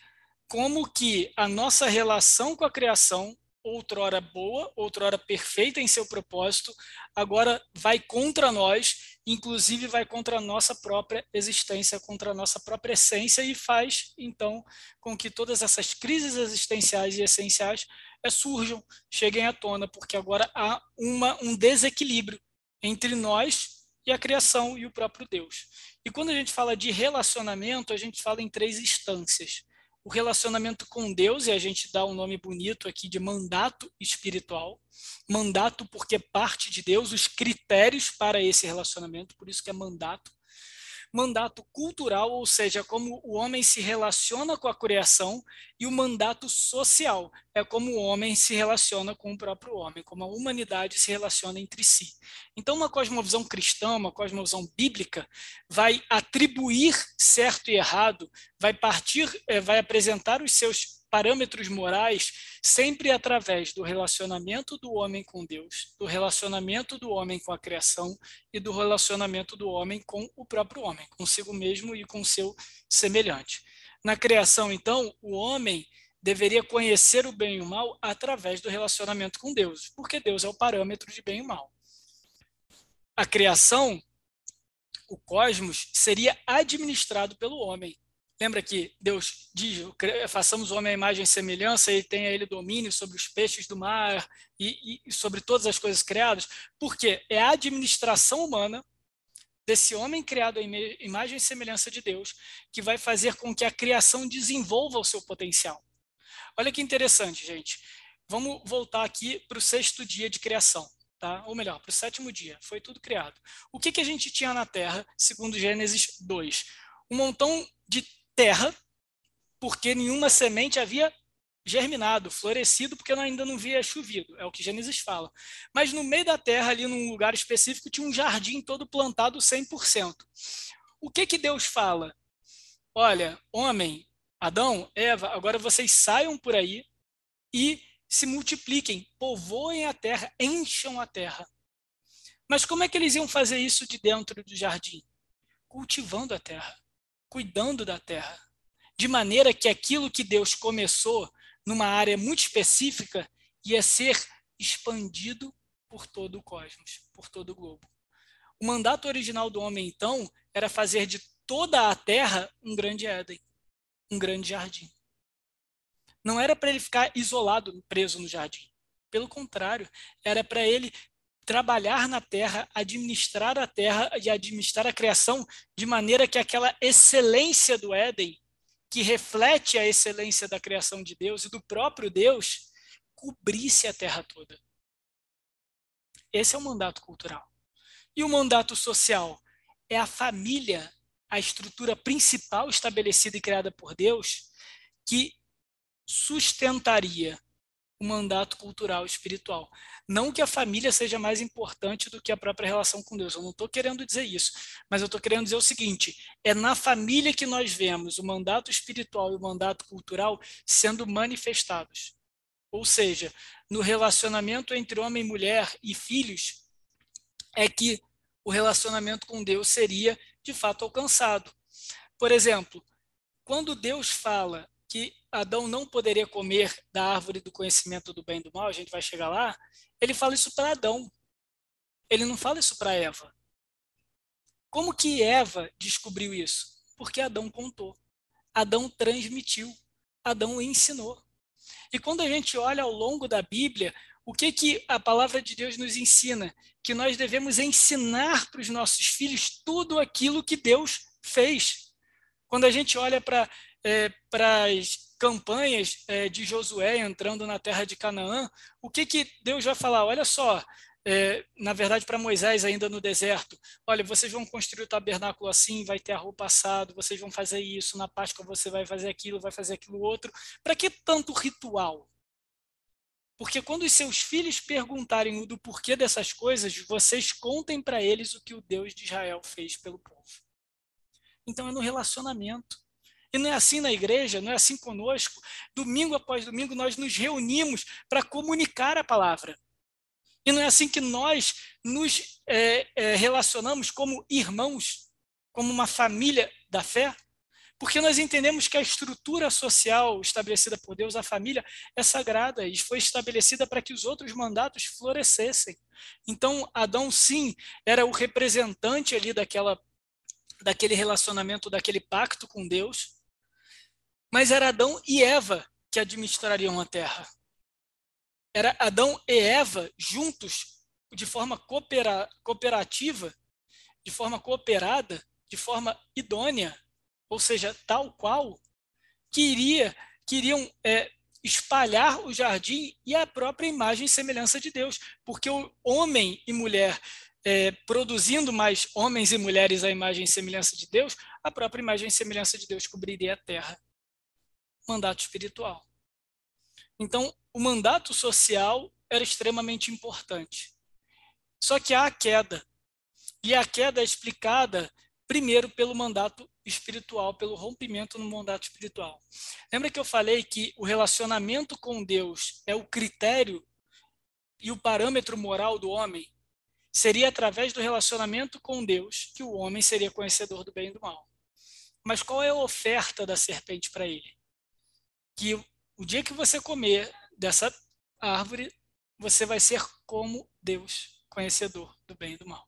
como que a nossa relação com a criação, outrora boa, outrora perfeita em seu propósito, agora vai contra nós, inclusive vai contra a nossa própria existência, contra a nossa própria essência e faz, então, com que todas essas crises existenciais e essenciais é, surjam, cheguem à tona, porque agora há uma, um desequilíbrio entre nós e a criação e o próprio Deus. E quando a gente fala de relacionamento, a gente fala em três instâncias. O relacionamento com Deus, e a gente dá um nome bonito aqui de mandato espiritual. Mandato porque parte de Deus, os critérios para esse relacionamento, por isso que é mandato mandato cultural, ou seja, como o homem se relaciona com a criação, e o mandato social, é como o homem se relaciona com o próprio homem, como a humanidade se relaciona entre si. Então, uma cosmovisão cristã, uma cosmovisão bíblica, vai atribuir certo e errado, vai partir, eh, vai apresentar os seus parâmetros morais sempre através do relacionamento do homem com Deus, do relacionamento do homem com a criação e do relacionamento do homem com o próprio homem, consigo mesmo e com seu semelhante. Na criação, então, o homem deveria conhecer o bem e o mal através do relacionamento com Deus, porque Deus é o parâmetro de bem e mal. A criação, o cosmos, seria administrado pelo homem, Lembra que Deus diz, façamos o homem à imagem e semelhança e tenha ele domínio sobre os peixes do mar e, e sobre todas as coisas criadas? Porque é a administração humana desse homem criado à imagem e semelhança de Deus que vai fazer com que a criação desenvolva o seu potencial. Olha que interessante, gente. Vamos voltar aqui para o sexto dia de criação. Tá? Ou melhor, para o sétimo dia, foi tudo criado. O que, que a gente tinha na Terra, segundo Gênesis 2? Um montão de terra, porque nenhuma semente havia germinado, florescido, porque ainda não havia chovido, é o que Gênesis fala. Mas no meio da terra, ali num lugar específico, tinha um jardim todo plantado 100%. O que que Deus fala? Olha, homem, Adão, Eva, agora vocês saiam por aí e se multipliquem, povoem a terra, encham a terra. Mas como é que eles iam fazer isso de dentro do jardim? Cultivando a terra cuidando da terra, de maneira que aquilo que Deus começou numa área muito específica ia ser expandido por todo o cosmos, por todo o globo. O mandato original do homem, então, era fazer de toda a terra um grande Éden, um grande jardim. Não era para ele ficar isolado, preso no jardim. Pelo contrário, era para ele trabalhar na terra, administrar a terra e administrar a criação de maneira que aquela excelência do Éden, que reflete a excelência da criação de Deus e do próprio Deus, cobrisse a terra toda. Esse é o mandato cultural. E o mandato social é a família, a estrutura principal estabelecida e criada por Deus, que sustentaria mandato cultural espiritual. Não que a família seja mais importante do que a própria relação com Deus. Eu não estou querendo dizer isso, mas eu estou querendo dizer o seguinte: é na família que nós vemos o mandato espiritual e o mandato cultural sendo manifestados. Ou seja, no relacionamento entre homem mulher e filhos, é que o relacionamento com Deus seria de fato alcançado. Por exemplo, quando Deus fala que Adão não poderia comer da árvore do conhecimento do bem e do mal, a gente vai chegar lá, ele fala isso para Adão. Ele não fala isso para Eva. Como que Eva descobriu isso? Porque Adão contou. Adão transmitiu. Adão ensinou. E quando a gente olha ao longo da Bíblia, o que, que a palavra de Deus nos ensina? Que nós devemos ensinar para os nossos filhos tudo aquilo que Deus fez. Quando a gente olha para é, para as campanhas é, de Josué entrando na terra de Canaã, o que, que Deus vai falar? Olha só, é, na verdade, para Moisés ainda no deserto, olha, vocês vão construir o tabernáculo assim, vai ter roupa assado, vocês vão fazer isso, na Páscoa você vai fazer aquilo, vai fazer aquilo outro. Para que tanto ritual? Porque quando os seus filhos perguntarem do porquê dessas coisas, vocês contem para eles o que o Deus de Israel fez pelo povo. Então é no relacionamento. E não é assim na igreja, não é assim conosco. Domingo após domingo nós nos reunimos para comunicar a palavra. E não é assim que nós nos é, é, relacionamos como irmãos, como uma família da fé? Porque nós entendemos que a estrutura social estabelecida por Deus, a família, é sagrada e foi estabelecida para que os outros mandatos florescessem. Então, Adão, sim, era o representante ali daquela, daquele relacionamento, daquele pacto com Deus, mas era Adão e Eva que administrariam a terra. Era Adão e Eva juntos, de forma coopera, cooperativa, de forma cooperada, de forma idônea, ou seja, tal qual, queria, queriam é, espalhar o jardim e a própria imagem e semelhança de Deus, porque o homem e mulher é, produzindo mais homens e mulheres à imagem e semelhança de Deus, a própria imagem e semelhança de Deus cobriria a terra. Mandato espiritual. Então, o mandato social era extremamente importante. Só que há a queda. E a queda é explicada primeiro pelo mandato espiritual, pelo rompimento no mandato espiritual. Lembra que eu falei que o relacionamento com Deus é o critério e o parâmetro moral do homem? Seria através do relacionamento com Deus que o homem seria conhecedor do bem e do mal. Mas qual é a oferta da serpente para ele? Que o dia que você comer dessa árvore, você vai ser como Deus, conhecedor do bem e do mal.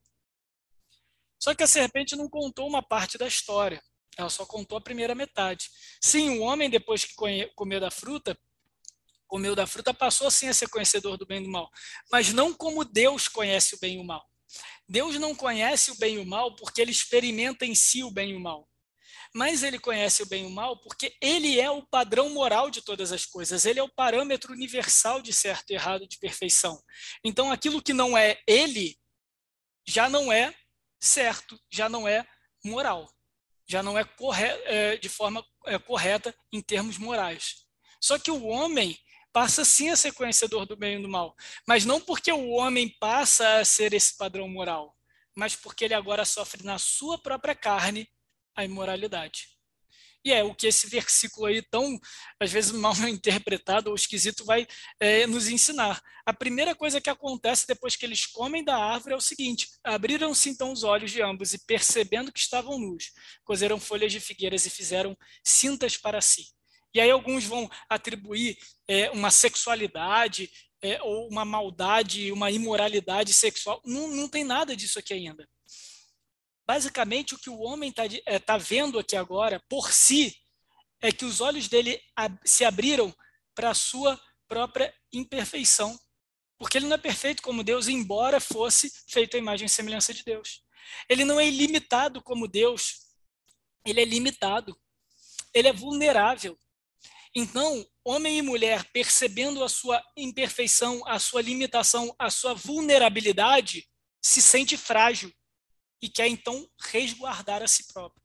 Só que a serpente não contou uma parte da história. Ela só contou a primeira metade. Sim, o homem, depois que comeu da fruta, comeu da fruta, passou sim a ser conhecedor do bem e do mal. Mas não como Deus conhece o bem e o mal. Deus não conhece o bem e o mal porque ele experimenta em si o bem e o mal. Mas ele conhece o bem e o mal porque ele é o padrão moral de todas as coisas. Ele é o parâmetro universal de certo e errado, de perfeição. Então, aquilo que não é ele já não é certo, já não é moral, já não é, é de forma é, correta em termos morais. Só que o homem passa sim a ser conhecedor do bem e do mal, mas não porque o homem passa a ser esse padrão moral, mas porque ele agora sofre na sua própria carne a imoralidade. E é o que esse versículo aí, tão, às vezes, mal [laughs] interpretado ou esquisito, vai é, nos ensinar. A primeira coisa que acontece depois que eles comem da árvore é o seguinte: abriram-se então os olhos de ambos e, percebendo que estavam nus, cozeram folhas de figueiras e fizeram cintas para si. E aí alguns vão atribuir é, uma sexualidade é, ou uma maldade, uma imoralidade sexual. Não, não tem nada disso aqui ainda. Basicamente, o que o homem está é, tá vendo aqui agora, por si, é que os olhos dele se abriram para a sua própria imperfeição. Porque ele não é perfeito como Deus, embora fosse feito a imagem e semelhança de Deus. Ele não é ilimitado como Deus, ele é limitado. Ele é vulnerável. Então, homem e mulher, percebendo a sua imperfeição, a sua limitação, a sua vulnerabilidade, se sente frágil e quer então resguardar a si próprio.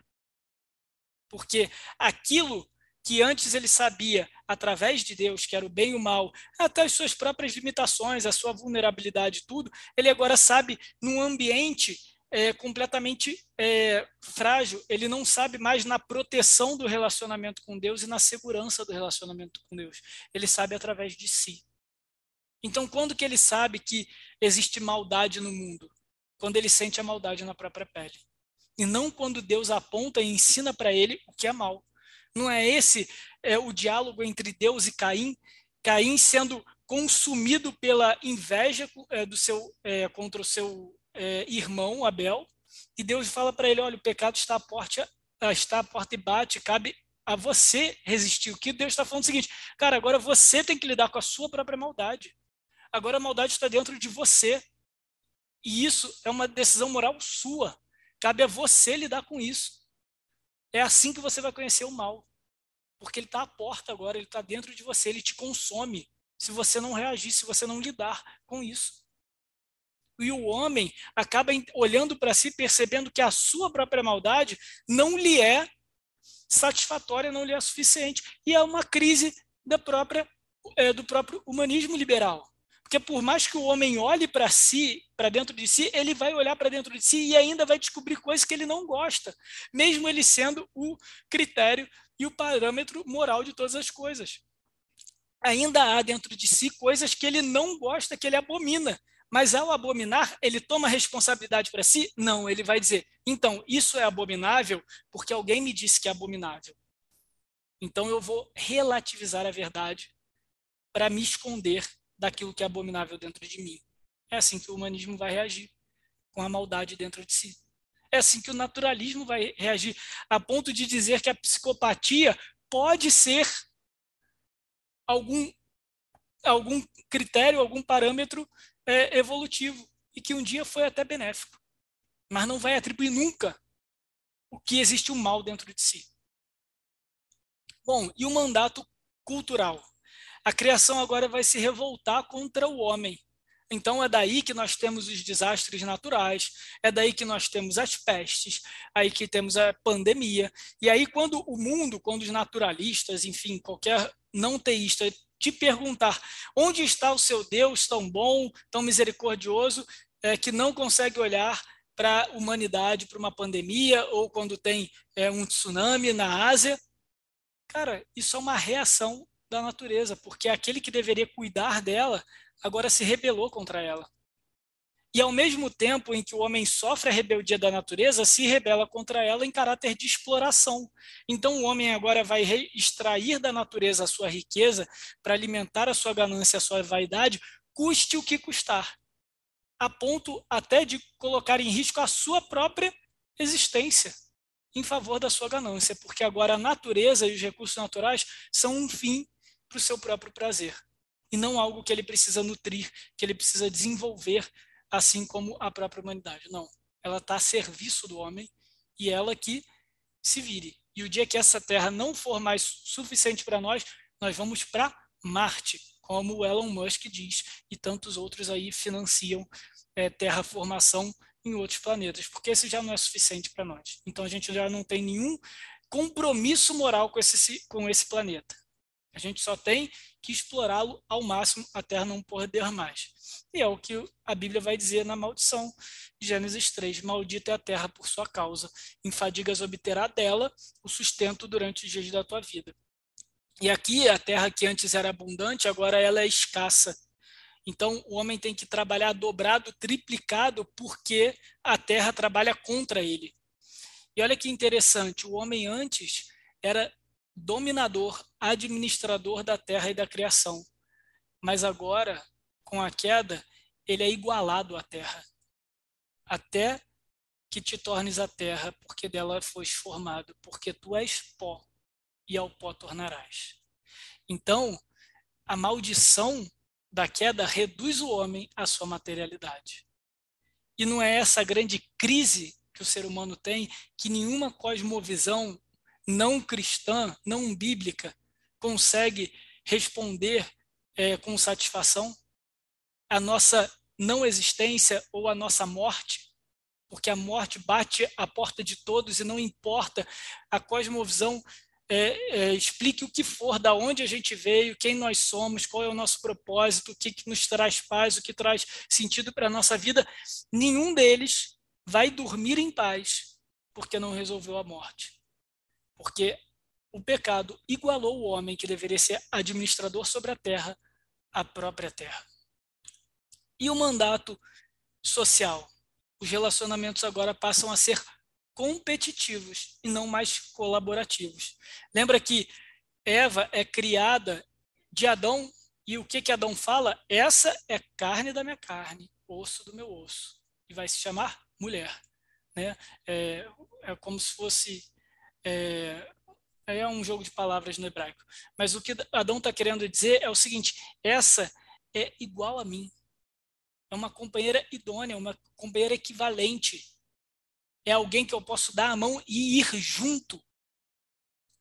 Porque aquilo que antes ele sabia através de Deus, que era o bem e o mal, até as suas próprias limitações, a sua vulnerabilidade, tudo, ele agora sabe num ambiente é, completamente é, frágil, ele não sabe mais na proteção do relacionamento com Deus e na segurança do relacionamento com Deus. Ele sabe através de si. Então, quando que ele sabe que existe maldade no mundo? Quando ele sente a maldade na própria pele. E não quando Deus aponta e ensina para ele o que é mal. Não é esse é, o diálogo entre Deus e Caim? Caim sendo consumido pela inveja é, do seu, é, contra o seu é, irmão Abel, e Deus fala para ele: olha, o pecado está à porta, está à porta e bate, cabe a você resistir. O que Deus está falando é o seguinte, cara, agora você tem que lidar com a sua própria maldade. Agora a maldade está dentro de você. E isso é uma decisão moral sua. Cabe a você lidar com isso. É assim que você vai conhecer o mal. Porque ele está à porta agora, ele está dentro de você, ele te consome. Se você não reagir, se você não lidar com isso. E o homem acaba olhando para si, percebendo que a sua própria maldade não lhe é satisfatória, não lhe é suficiente. E é uma crise da própria, é, do próprio humanismo liberal. Porque por mais que o homem olhe para si, para dentro de si, ele vai olhar para dentro de si e ainda vai descobrir coisas que ele não gosta, mesmo ele sendo o critério e o parâmetro moral de todas as coisas. Ainda há dentro de si coisas que ele não gosta, que ele abomina, Mas ao abominar, ele toma responsabilidade para si? Não, ele vai dizer: então, isso é abominável porque alguém me disse que é abominável. Então eu vou relativizar a verdade para me esconder daquilo que é abominável dentro de mim. É assim que o humanismo vai reagir, com a maldade dentro de si. É assim que o naturalismo vai reagir, a ponto de dizer que a psicopatia pode ser algum, algum critério, algum parâmetro é, evolutivo e que um dia foi até benéfico, mas não vai atribuir nunca o que existe um mal dentro de si. Bom, e o mandato cultural? A criação agora vai se revoltar contra o homem. Então é daí que nós temos os desastres naturais, é daí que nós temos as pestes, aí que temos a pandemia. E aí quando o mundo, quando os naturalistas, enfim, qualquer não teísta te perguntar onde está o seu Deus tão bom, tão misericordioso, é, que não consegue olhar para a humanidade, para uma pandemia, ou quando tem é, um tsunami na Ásia. Cara, isso é uma reação da natureza, porque aquele que deveria cuidar dela agora se rebelou contra ela. E ao mesmo tempo em que o homem sofre a rebeldia da natureza, se rebela contra ela em caráter de exploração. Então o homem agora vai extrair da natureza a sua riqueza para alimentar a sua ganância, a sua vaidade, custe o que custar, a ponto até de colocar em risco a sua própria existência em favor da sua ganância, porque agora a natureza e os recursos naturais são um fim para o seu próprio prazer e não algo que ele precisa nutrir, que ele precisa desenvolver assim como a própria humanidade. Não. Ela está a serviço do homem e ela que se vire. E o dia que essa Terra não for mais suficiente para nós, nós vamos para Marte, como o Elon Musk diz, e tantos outros aí financiam é, terraformação em outros planetas, porque esse já não é suficiente para nós. Então a gente já não tem nenhum compromisso moral com esse, com esse planeta. A gente só tem que explorá-lo ao máximo até não poder mais. E é o que a Bíblia vai dizer na maldição Gênesis 3. Maldita é a terra por sua causa. Em fadigas obterá dela o sustento durante os dias da tua vida. E aqui a terra que antes era abundante, agora ela é escassa. Então o homem tem que trabalhar dobrado, triplicado, porque a terra trabalha contra ele. E olha que interessante, o homem antes era dominador, administrador da terra e da criação. Mas agora, com a queda, ele é igualado à terra. Até que te tornes a terra, porque dela foste formado, porque tu és pó, e ao pó tornarás. Então, a maldição da queda reduz o homem à sua materialidade. E não é essa grande crise que o ser humano tem, que nenhuma cosmovisão não cristã, não bíblica, consegue responder é, com satisfação a nossa não existência ou a nossa morte, porque a morte bate à porta de todos e não importa a cosmovisão é, é, explique o que for, da onde a gente veio, quem nós somos, qual é o nosso propósito, o que, que nos traz paz, o que traz sentido para a nossa vida, nenhum deles vai dormir em paz porque não resolveu a morte porque o pecado igualou o homem que deveria ser administrador sobre a terra, à própria terra. E o mandato social? Os relacionamentos agora passam a ser competitivos e não mais colaborativos. Lembra que Eva é criada de Adão e o que que Adão fala? Essa é carne da minha carne, osso do meu osso e vai se chamar mulher, né? É, é como se fosse é, é um jogo de palavras no hebraico. Mas o que Adão está querendo dizer é o seguinte: essa é igual a mim. É uma companheira idônea, uma companheira equivalente. É alguém que eu posso dar a mão e ir junto,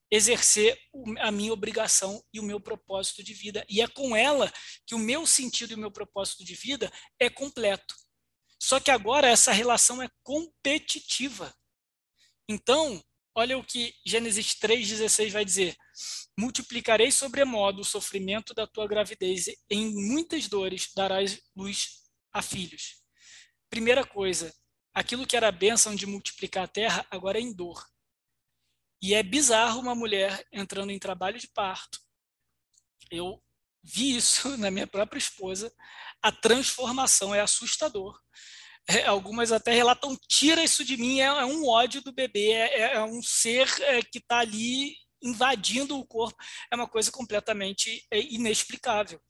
exercer a minha obrigação e o meu propósito de vida. E é com ela que o meu sentido e o meu propósito de vida é completo. Só que agora essa relação é competitiva. Então, Olha o que Gênesis 3,16 vai dizer: Multiplicarei sobremodo o sofrimento da tua gravidez, e em muitas dores darás luz a filhos. Primeira coisa, aquilo que era a bênção de multiplicar a terra, agora é em dor. E é bizarro uma mulher entrando em trabalho de parto. Eu vi isso [laughs] na minha própria esposa. A transformação é assustador. É, algumas até relatam, tira isso de mim, é, é um ódio do bebê, é, é, é um ser é, que está ali invadindo o corpo, é uma coisa completamente inexplicável.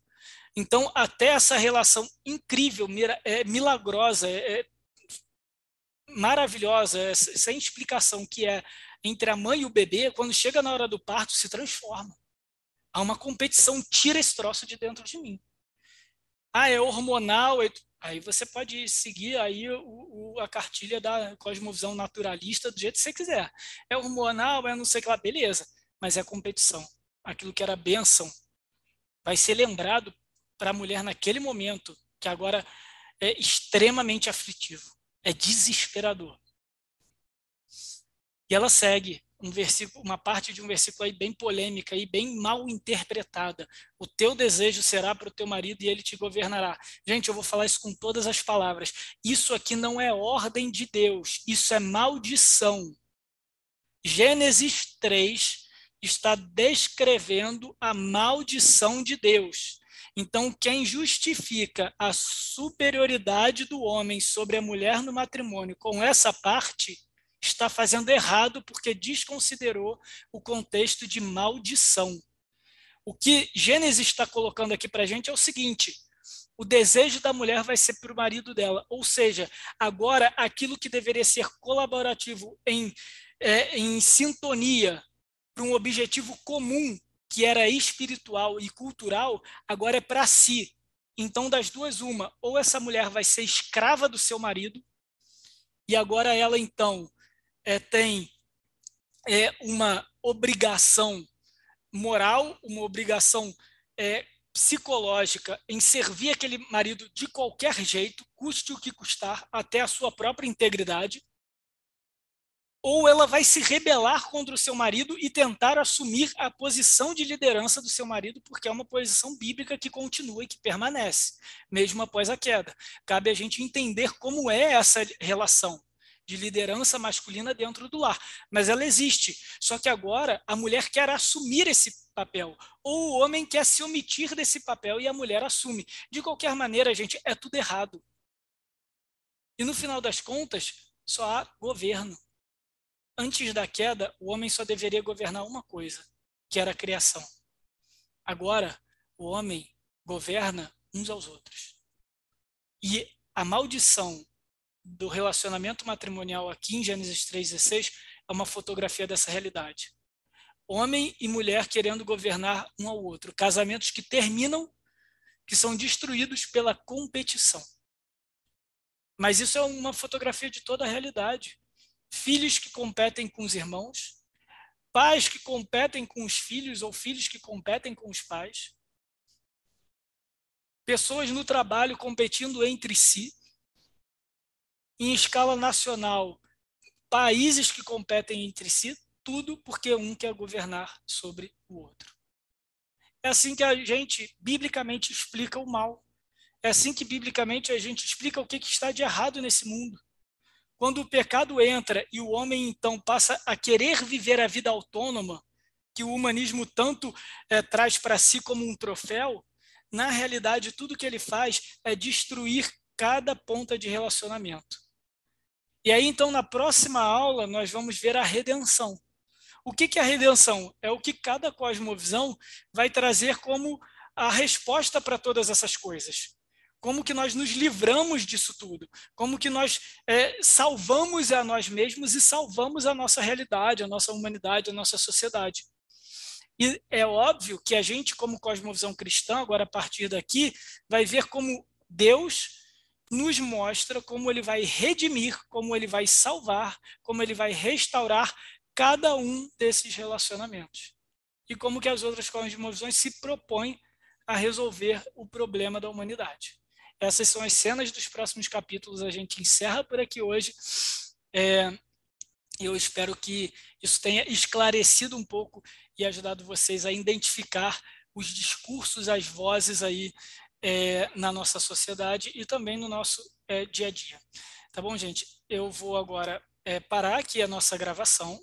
Então, até essa relação incrível, milagrosa, maravilhosa, sem explicação, que é entre a mãe e o bebê, quando chega na hora do parto, se transforma. Há uma competição, tira esse troço de dentro de mim. Ah, é hormonal. Aí você pode seguir aí o, o, a cartilha da cosmovisão naturalista do jeito que você quiser. É hormonal, é não sei o que lá, beleza. Mas é competição. Aquilo que era bênção vai ser lembrado para a mulher naquele momento, que agora é extremamente aflitivo, é desesperador. E ela segue um versículo, uma parte de um versículo aí bem polêmica e bem mal interpretada. O teu desejo será para o teu marido e ele te governará. Gente, eu vou falar isso com todas as palavras. Isso aqui não é ordem de Deus, isso é maldição. Gênesis 3 está descrevendo a maldição de Deus. Então, quem justifica a superioridade do homem sobre a mulher no matrimônio com essa parte está fazendo errado porque desconsiderou o contexto de maldição. O que Gênesis está colocando aqui para a gente é o seguinte: o desejo da mulher vai ser para o marido dela. Ou seja, agora aquilo que deveria ser colaborativo em, é, em sintonia para um objetivo comum, que era espiritual e cultural, agora é para si. Então, das duas, uma, ou essa mulher vai ser escrava do seu marido, e agora ela então é, tem é, uma obrigação moral, uma obrigação é, psicológica em servir aquele marido de qualquer jeito, custe o que custar, até a sua própria integridade, ou ela vai se rebelar contra o seu marido e tentar assumir a posição de liderança do seu marido, porque é uma posição bíblica que continua e que permanece, mesmo após a queda. Cabe a gente entender como é essa relação de liderança masculina dentro do lar. Mas ela existe. Só que agora a mulher quer assumir esse papel. Ou o homem quer se omitir desse papel e a mulher assume. De qualquer maneira, gente, é tudo errado. E no final das contas, só há governo. Antes da queda, o homem só deveria governar uma coisa, que era a criação. Agora, o homem governa uns aos outros. E a maldição do relacionamento matrimonial aqui em Gênesis 3,16 é uma fotografia dessa realidade. Homem e mulher querendo governar um ao outro. Casamentos que terminam, que são destruídos pela competição. Mas isso é uma fotografia de toda a realidade. Filhos que competem com os irmãos, pais que competem com os filhos ou filhos que competem com os pais, pessoas no trabalho competindo entre si, em escala nacional, países que competem entre si, tudo porque um quer governar sobre o outro. É assim que a gente biblicamente explica o mal. É assim que biblicamente a gente explica o que está de errado nesse mundo. Quando o pecado entra e o homem então passa a querer viver a vida autônoma, que o humanismo tanto é, traz para si como um troféu, na realidade tudo que ele faz é destruir cada ponta de relacionamento. E aí, então, na próxima aula, nós vamos ver a redenção. O que, que é a redenção? É o que cada cosmovisão vai trazer como a resposta para todas essas coisas. Como que nós nos livramos disso tudo? Como que nós é, salvamos a nós mesmos e salvamos a nossa realidade, a nossa humanidade, a nossa sociedade? E é óbvio que a gente, como cosmovisão cristã, agora a partir daqui, vai ver como Deus nos mostra como ele vai redimir, como ele vai salvar, como ele vai restaurar cada um desses relacionamentos. E como que as outras cosmovisões se propõem a resolver o problema da humanidade. Essas são as cenas dos próximos capítulos. A gente encerra por aqui hoje. É, eu espero que isso tenha esclarecido um pouco e ajudado vocês a identificar os discursos, as vozes aí é, na nossa sociedade e também no nosso é, dia a dia. Tá bom, gente? Eu vou agora é, parar aqui a nossa gravação